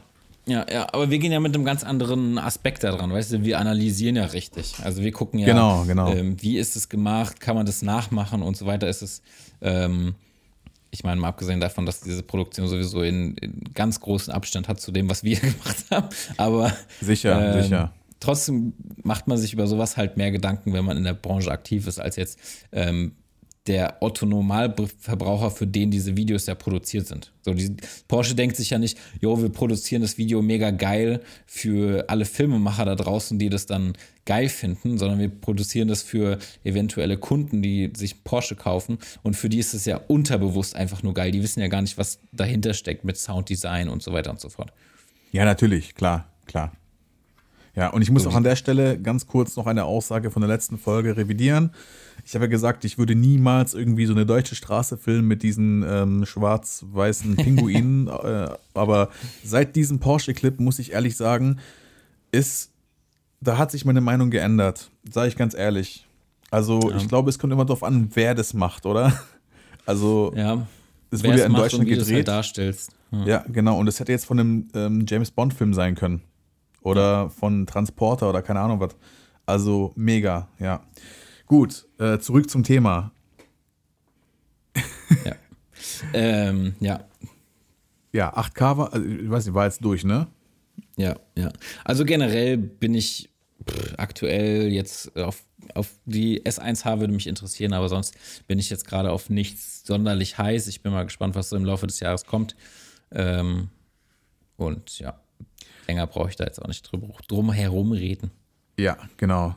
Ja, ja, aber wir gehen ja mit einem ganz anderen Aspekt da dran, weißt du, wir analysieren ja richtig. Also wir gucken ja, Genau, genau. Ähm, wie ist es gemacht, kann man das nachmachen und so weiter. Ist es, ähm, ich meine, mal abgesehen davon, dass diese Produktion sowieso in, in ganz großen Abstand hat zu dem, was wir gemacht haben. Aber Sicher, ähm, sicher. Trotzdem macht man sich über sowas halt mehr Gedanken, wenn man in der Branche aktiv ist, als jetzt ähm, der Otto-Normalverbraucher, für den diese Videos ja produziert sind. So, die, Porsche denkt sich ja nicht, jo, wir produzieren das Video mega geil für alle Filmemacher da draußen, die das dann geil finden, sondern wir produzieren das für eventuelle Kunden, die sich Porsche kaufen und für die ist es ja unterbewusst einfach nur geil. Die wissen ja gar nicht, was dahinter steckt mit Sounddesign und so weiter und so fort. Ja, natürlich, klar, klar. Ja, und ich muss auch an der Stelle ganz kurz noch eine Aussage von der letzten Folge revidieren. Ich habe ja gesagt, ich würde niemals irgendwie so eine deutsche Straße filmen mit diesen ähm, schwarz-weißen Pinguinen. äh, aber seit diesem Porsche-Clip muss ich ehrlich sagen, ist, da hat sich meine Meinung geändert. Sage ich ganz ehrlich. Also ich glaube, es kommt immer darauf an, wer das macht, oder? Also Ja. es wurde ja in macht und Deutschland wie du es gedreht. halt darstellst. Hm. Ja, genau. Und es hätte jetzt von einem ähm, James Bond-Film sein können. Oder von Transporter oder keine Ahnung was. Also mega, ja. Gut, äh, zurück zum Thema. Ja. ähm, ja, Ja, 8K war, also ich weiß nicht, war jetzt durch, ne? ja, ja. Also generell bin ich pff, aktuell jetzt auf, auf die S1H würde mich interessieren, aber sonst bin ich jetzt gerade auf nichts sonderlich heiß. Ich bin mal gespannt, was so im Laufe des Jahres kommt. Ähm, und ja, länger brauche ich da jetzt auch nicht drüber, drum herum reden. Ja, genau.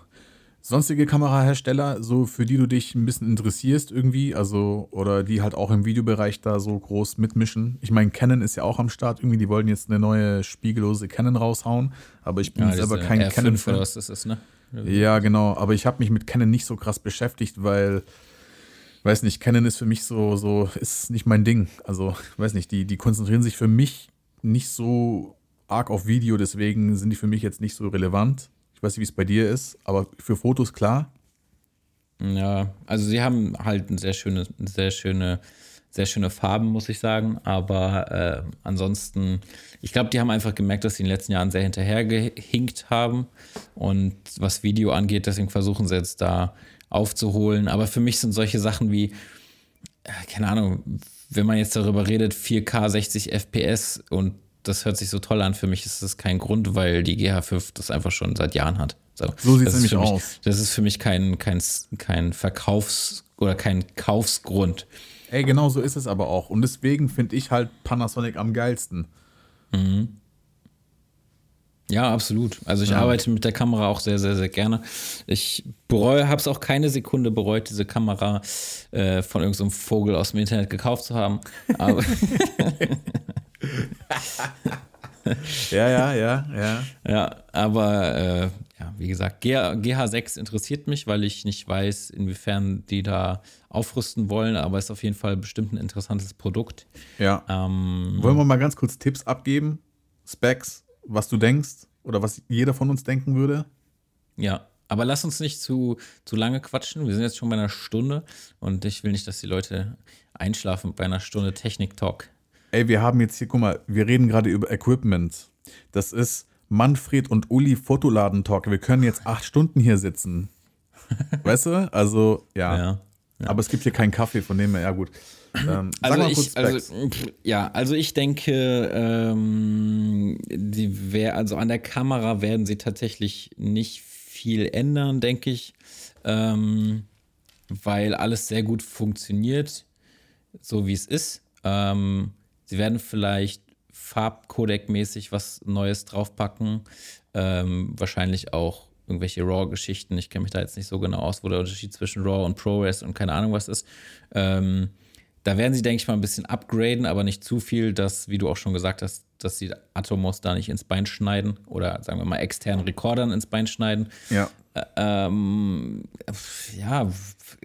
Sonstige Kamerahersteller, so für die du dich ein bisschen interessierst irgendwie, also oder die halt auch im Videobereich da so groß mitmischen. Ich meine, Canon ist ja auch am Start irgendwie, die wollen jetzt eine neue spiegellose Canon raushauen, aber ich bin Ja, selber kein R5 Canon-Fan. oder was das ist, ne? Ja, genau. Aber ich habe mich mit Canon nicht so krass beschäftigt, weil, weiß nicht, Canon ist für mich so, so, ist nicht mein Ding. Also, weiß nicht, die, die konzentrieren sich für mich nicht so arg auf Video, deswegen sind die für mich jetzt nicht so relevant. Ich weiß nicht, wie es bei dir ist, aber für Fotos klar. Ja, also sie haben halt eine sehr schöne, sehr schöne, sehr schöne Farben, muss ich sagen. Aber äh, ansonsten, ich glaube, die haben einfach gemerkt, dass sie in den letzten Jahren sehr hinterhergehinkt haben. Und was Video angeht, deswegen versuchen sie jetzt da aufzuholen. Aber für mich sind solche Sachen wie, äh, keine Ahnung, wenn man jetzt darüber redet, 4K 60 FPS und das hört sich so toll an. Für mich ist das kein Grund, weil die GH5 das einfach schon seit Jahren hat. So sieht's das ist nämlich für mich, aus. Das ist für mich kein, kein, kein Verkaufs- oder kein Kaufsgrund. Ey, genau so ist es aber auch. Und deswegen finde ich halt Panasonic am geilsten. Ja, absolut. Also ich arbeite mit der Kamera auch sehr, sehr, sehr gerne. Ich bereue, habe es auch keine Sekunde bereut, diese Kamera äh, von irgendeinem Vogel aus dem Internet gekauft zu haben. Aber Ja, ja, ja, ja. Ja, aber äh, ja, wie gesagt, G GH6 interessiert mich, weil ich nicht weiß, inwiefern die da aufrüsten wollen, aber ist auf jeden Fall bestimmt ein interessantes Produkt. Ja. Ähm, Wollen wir mal ganz kurz Tipps abgeben? Specs, was du denkst oder was jeder von uns denken würde? ja, aber lass uns nicht zu, zu lange quatschen. Wir sind jetzt schon bei einer Stunde und ich will nicht, dass die Leute einschlafen bei einer Stunde Technik-Talk. Ey, wir haben jetzt hier, guck mal, wir reden gerade über Equipment. Das ist Manfred und Uli Fotoladen-Talk. Wir können jetzt acht Stunden hier sitzen. Weißt du? Also, ja. Ja. Aber es gibt hier keinen Kaffee, von dem her, ja gut. Ähm, Also ich, also, ja, also ich denke, ähm, die wär, also an der Kamera werden sie tatsächlich nicht viel ändern, denke ich, ähm, weil alles sehr gut funktioniert, so wie es ist. Ähm, sie werden vielleicht Farbcodec-mäßig was Neues draufpacken, ähm, wahrscheinlich auch irgendwelche RAW-Geschichten. Ich kenne mich da jetzt nicht so genau aus, wo der Unterschied zwischen RAW und ProRes und keine Ahnung was ist. Ähm, da werden sie, denke ich mal, ein bisschen upgraden, aber nicht zu viel, dass, wie du auch schon gesagt hast, dass sie Atomos da nicht ins Bein schneiden oder sagen wir mal externen Rekordern ins Bein schneiden. Ja. Ähm, ja,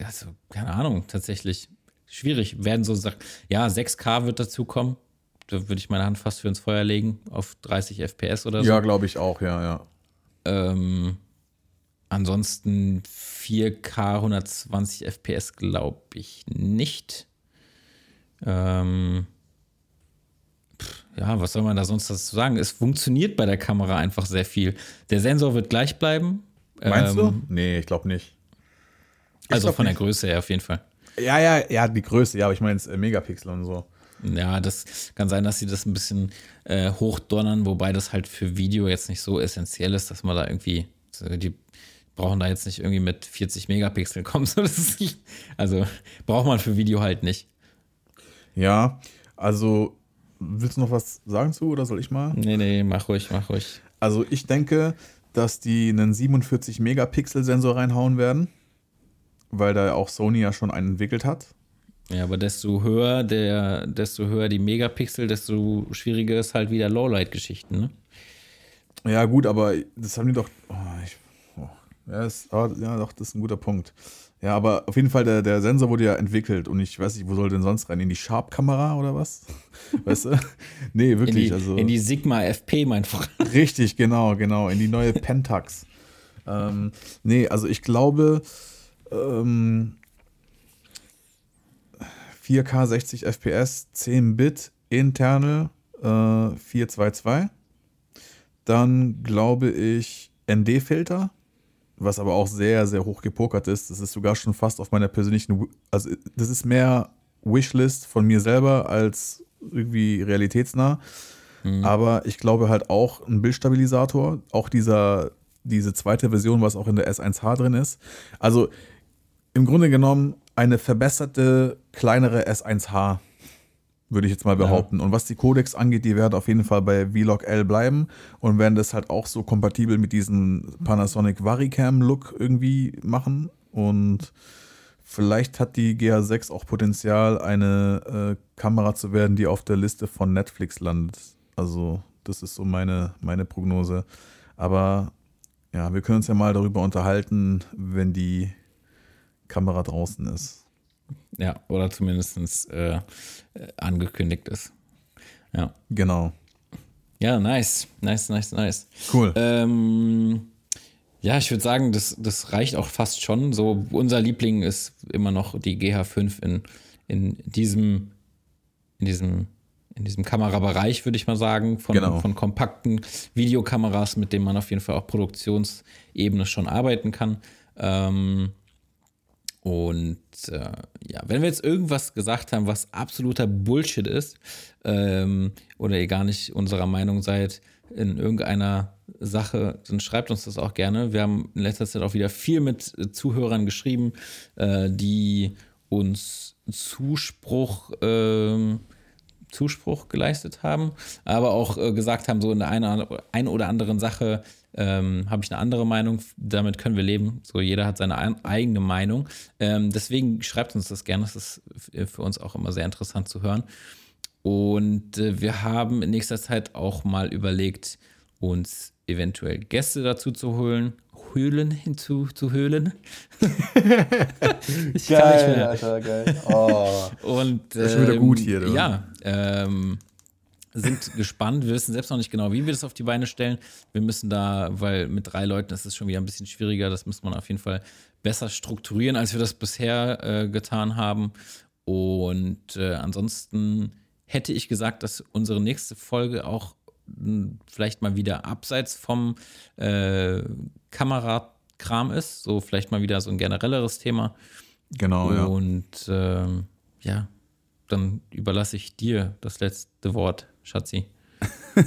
also keine Ahnung, tatsächlich schwierig. Werden so sagen, ja, 6K wird dazukommen. Da würde ich meine Hand fast für ins Feuer legen, auf 30 FPS oder so. Ja, glaube ich auch, ja, ja. Ähm, ansonsten 4K 120 FPS glaube ich nicht. Ähm, pff, ja, was soll man da sonst dazu sagen? Es funktioniert bei der Kamera einfach sehr viel. Der Sensor wird gleich bleiben. Meinst Ähm, du? Nee, ich glaube nicht. Ich Also glaub von der nicht. Größe her auf jeden Fall. Ja, ja, ja, die Größe, ja, aber ich meine jetzt äh, Megapixel und so. Ja, das kann sein, dass sie das ein bisschen äh, hochdonnern, wobei das halt für Video jetzt nicht so essentiell ist, dass man da irgendwie, die brauchen da jetzt nicht irgendwie mit 40 Megapixel kommen. So, nicht, also braucht man für Video halt nicht. Ja, also willst du noch was sagen zu oder soll ich mal? Nee, nee, mach ruhig, mach ruhig. Also ich denke, dass die einen 47 Megapixel Sensor reinhauen werden, weil da auch Sony ja schon einen entwickelt hat. Ja, aber desto höher der, desto höher die Megapixel, desto schwieriger ist halt wieder Lowlight-Geschichten, ne? Ja, gut, aber das haben die doch. Oh, ich, oh, ja, ist, aber, ja, doch, das ist ein guter Punkt. Ja, aber auf jeden Fall, der, der Sensor wurde ja entwickelt und ich weiß nicht, wo soll denn sonst rein? In die Sharp-Kamera oder was? Weißt du? Nee, In wirklich. die, also, in die Sigma FP, mein Freund. Richtig, genau, genau. In die neue Pentax. ähm, nee, also ich glaube, ähm, 4K 60 FPS, 10 Bit, internal, äh, 422. Dann glaube ich ND-Filter, was aber auch sehr, sehr hoch gepokert ist. Das ist sogar schon fast auf meiner persönlichen, also das ist mehr Wishlist von mir selber als irgendwie realitätsnah. Aber ich glaube halt auch ein Bildstabilisator, auch dieser, diese zweite Version, was auch in der S1H drin ist. Also im Grunde genommen eine verbesserte, kleinere S1H, würde ich jetzt mal behaupten. Und was die Codecs angeht, die werden auf jeden Fall bei Vlog L bleiben und werden das halt auch so kompatibel mit diesem Panasonic Varicam-Look irgendwie machen. Und vielleicht hat die GH6 auch Potenzial, eine äh, Kamera zu werden, die auf der Liste von Netflix landet. Also, das ist so meine, meine Prognose. Aber ja, wir können uns ja mal darüber unterhalten, wenn die Kamera draußen ist. Ja, oder zumindest äh, angekündigt ist. Ja. Genau. Ja, nice. Nice, nice, nice. Cool. Ähm, ja, ich würde sagen, das, das reicht auch fast schon. So, unser Liebling ist immer noch die GH5 in, in diesem, in diesem, in diesem Kamerabereich, würde ich mal sagen, von, Genau. von kompakten Videokameras, mit denen man auf jeden Fall auch Produktionsebene schon arbeiten kann. Ähm, und äh, ja, wenn wir jetzt irgendwas gesagt haben, was absoluter Bullshit ist, ähm, oder ihr gar nicht unserer Meinung seid in irgendeiner Sache, dann schreibt uns das auch gerne. Wir haben in letzter Zeit auch wieder viel mit äh, Zuhörern geschrieben, äh, die uns Zuspruch, ähm, Zuspruch geleistet haben, aber auch äh, gesagt haben, so in der einen, ein oder anderen Sache ähm, habe ich eine andere Meinung, damit können wir leben. So, jeder hat seine ein, eigene Meinung. Ähm, deswegen schreibt uns das gerne, das ist f- für uns auch immer sehr interessant zu hören. Und äh, wir haben in nächster Zeit auch mal überlegt, uns eventuell Gäste dazu zu holen, Höhlen hinzu zu höhlen. ich kann nicht mehr. Alter, geil. Oh. Und ist schon wieder ähm, gut hier, du. Ja, ähm, sind gespannt. Wir wissen selbst noch nicht genau, wie wir das auf die Beine stellen. Wir müssen da, weil mit drei Leuten ist es schon wieder ein bisschen schwieriger. Das muss man auf jeden Fall besser strukturieren, als wir das bisher äh, getan haben. Und äh, ansonsten hätte ich gesagt, dass unsere nächste Folge auch mh, vielleicht mal wieder abseits vom äh, Kamerakram ist. So vielleicht mal wieder so ein generelleres Thema. Genau, ja. Und ähm, ja, dann überlasse ich dir das letzte Wort, Schatzi.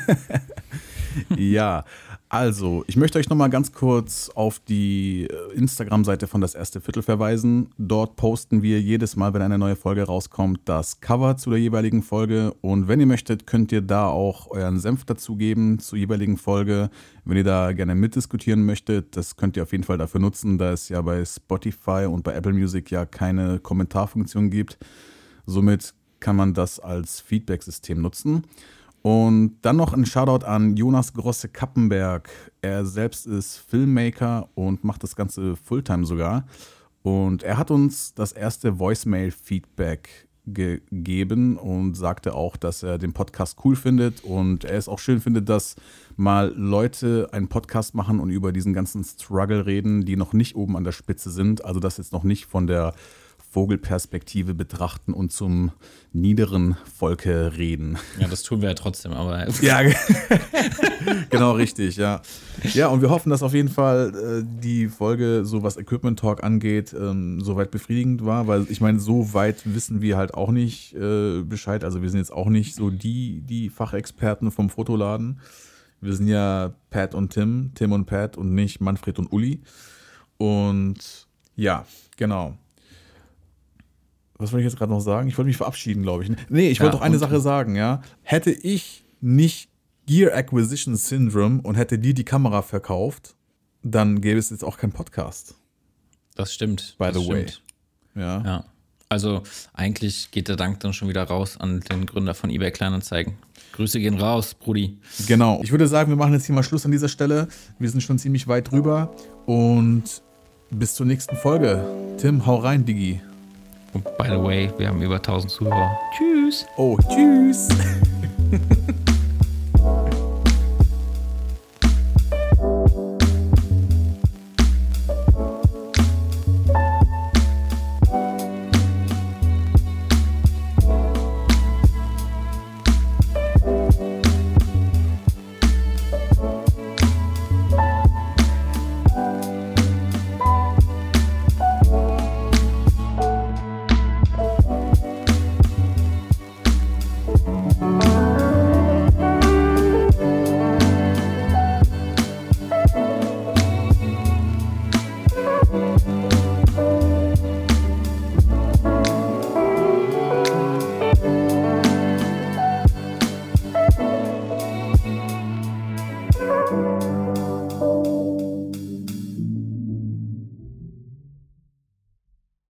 Ja, also, ich möchte euch nochmal ganz kurz auf die äh, Instagram-Seite von Das Erste Viertel verweisen. Dort posten wir jedes Mal, wenn eine neue Folge rauskommt, das Cover zu der jeweiligen Folge. Und wenn ihr möchtet, könnt ihr da auch euren Senf dazugeben zur jeweiligen Folge. Wenn ihr da gerne mitdiskutieren möchtet, das könnt ihr auf jeden Fall dafür nutzen, da es ja bei Spotify und bei Apple Music ja keine Kommentarfunktion gibt. Somit kann man das als Feedback-System nutzen. Und dann noch ein Shoutout an Jonas Grosse Kappenberg. Er selbst ist Filmmaker und macht das Ganze Fulltime sogar. Und er hat uns das erste Voicemail-Feedback gegeben und sagte auch, dass er den Podcast cool findet und er es auch schön findet, dass mal Leute einen Podcast machen und über diesen ganzen Struggle reden, die noch nicht oben an der Spitze sind. Also das jetzt noch nicht von der Vogelperspektive betrachten und zum niederen Volke reden. Ja, das tun wir ja trotzdem, aber. ja, genau richtig, ja. Ja, und wir hoffen, dass auf jeden Fall äh, die Folge, so was Equipment Talk angeht, ähm, soweit befriedigend war, weil ich meine, so weit wissen wir halt auch nicht äh, Bescheid. Also wir sind jetzt auch nicht so die, die Fachexperten vom Fotoladen. Wir sind ja Pat und Tim, Tim und Pat und nicht Manfred und Uli. Und ja, genau was wollte ich jetzt gerade noch sagen? Ich wollte mich verabschieden, glaube ich. Ne? Nee, ich wollte ja, doch eine Sache sagen, ja. Hätte ich nicht Gear Acquisition Syndrome und hätte dir die Kamera verkauft, dann gäbe es jetzt auch keinen Podcast. Das stimmt. By the stimmt. way. Ja. ja. Also eigentlich geht der Dank dann schon wieder raus an den Gründer von eBay Kleinanzeigen. Grüße gehen raus, Brudi. Genau. Ich würde sagen, wir machen jetzt hier mal Schluss an dieser Stelle. Wir sind schon ziemlich weit drüber und bis zur nächsten Folge. Tim, hau rein, Digi. Und by the way, wir haben über 1000 Zuhörer. Tschüss. Oh, tschüss.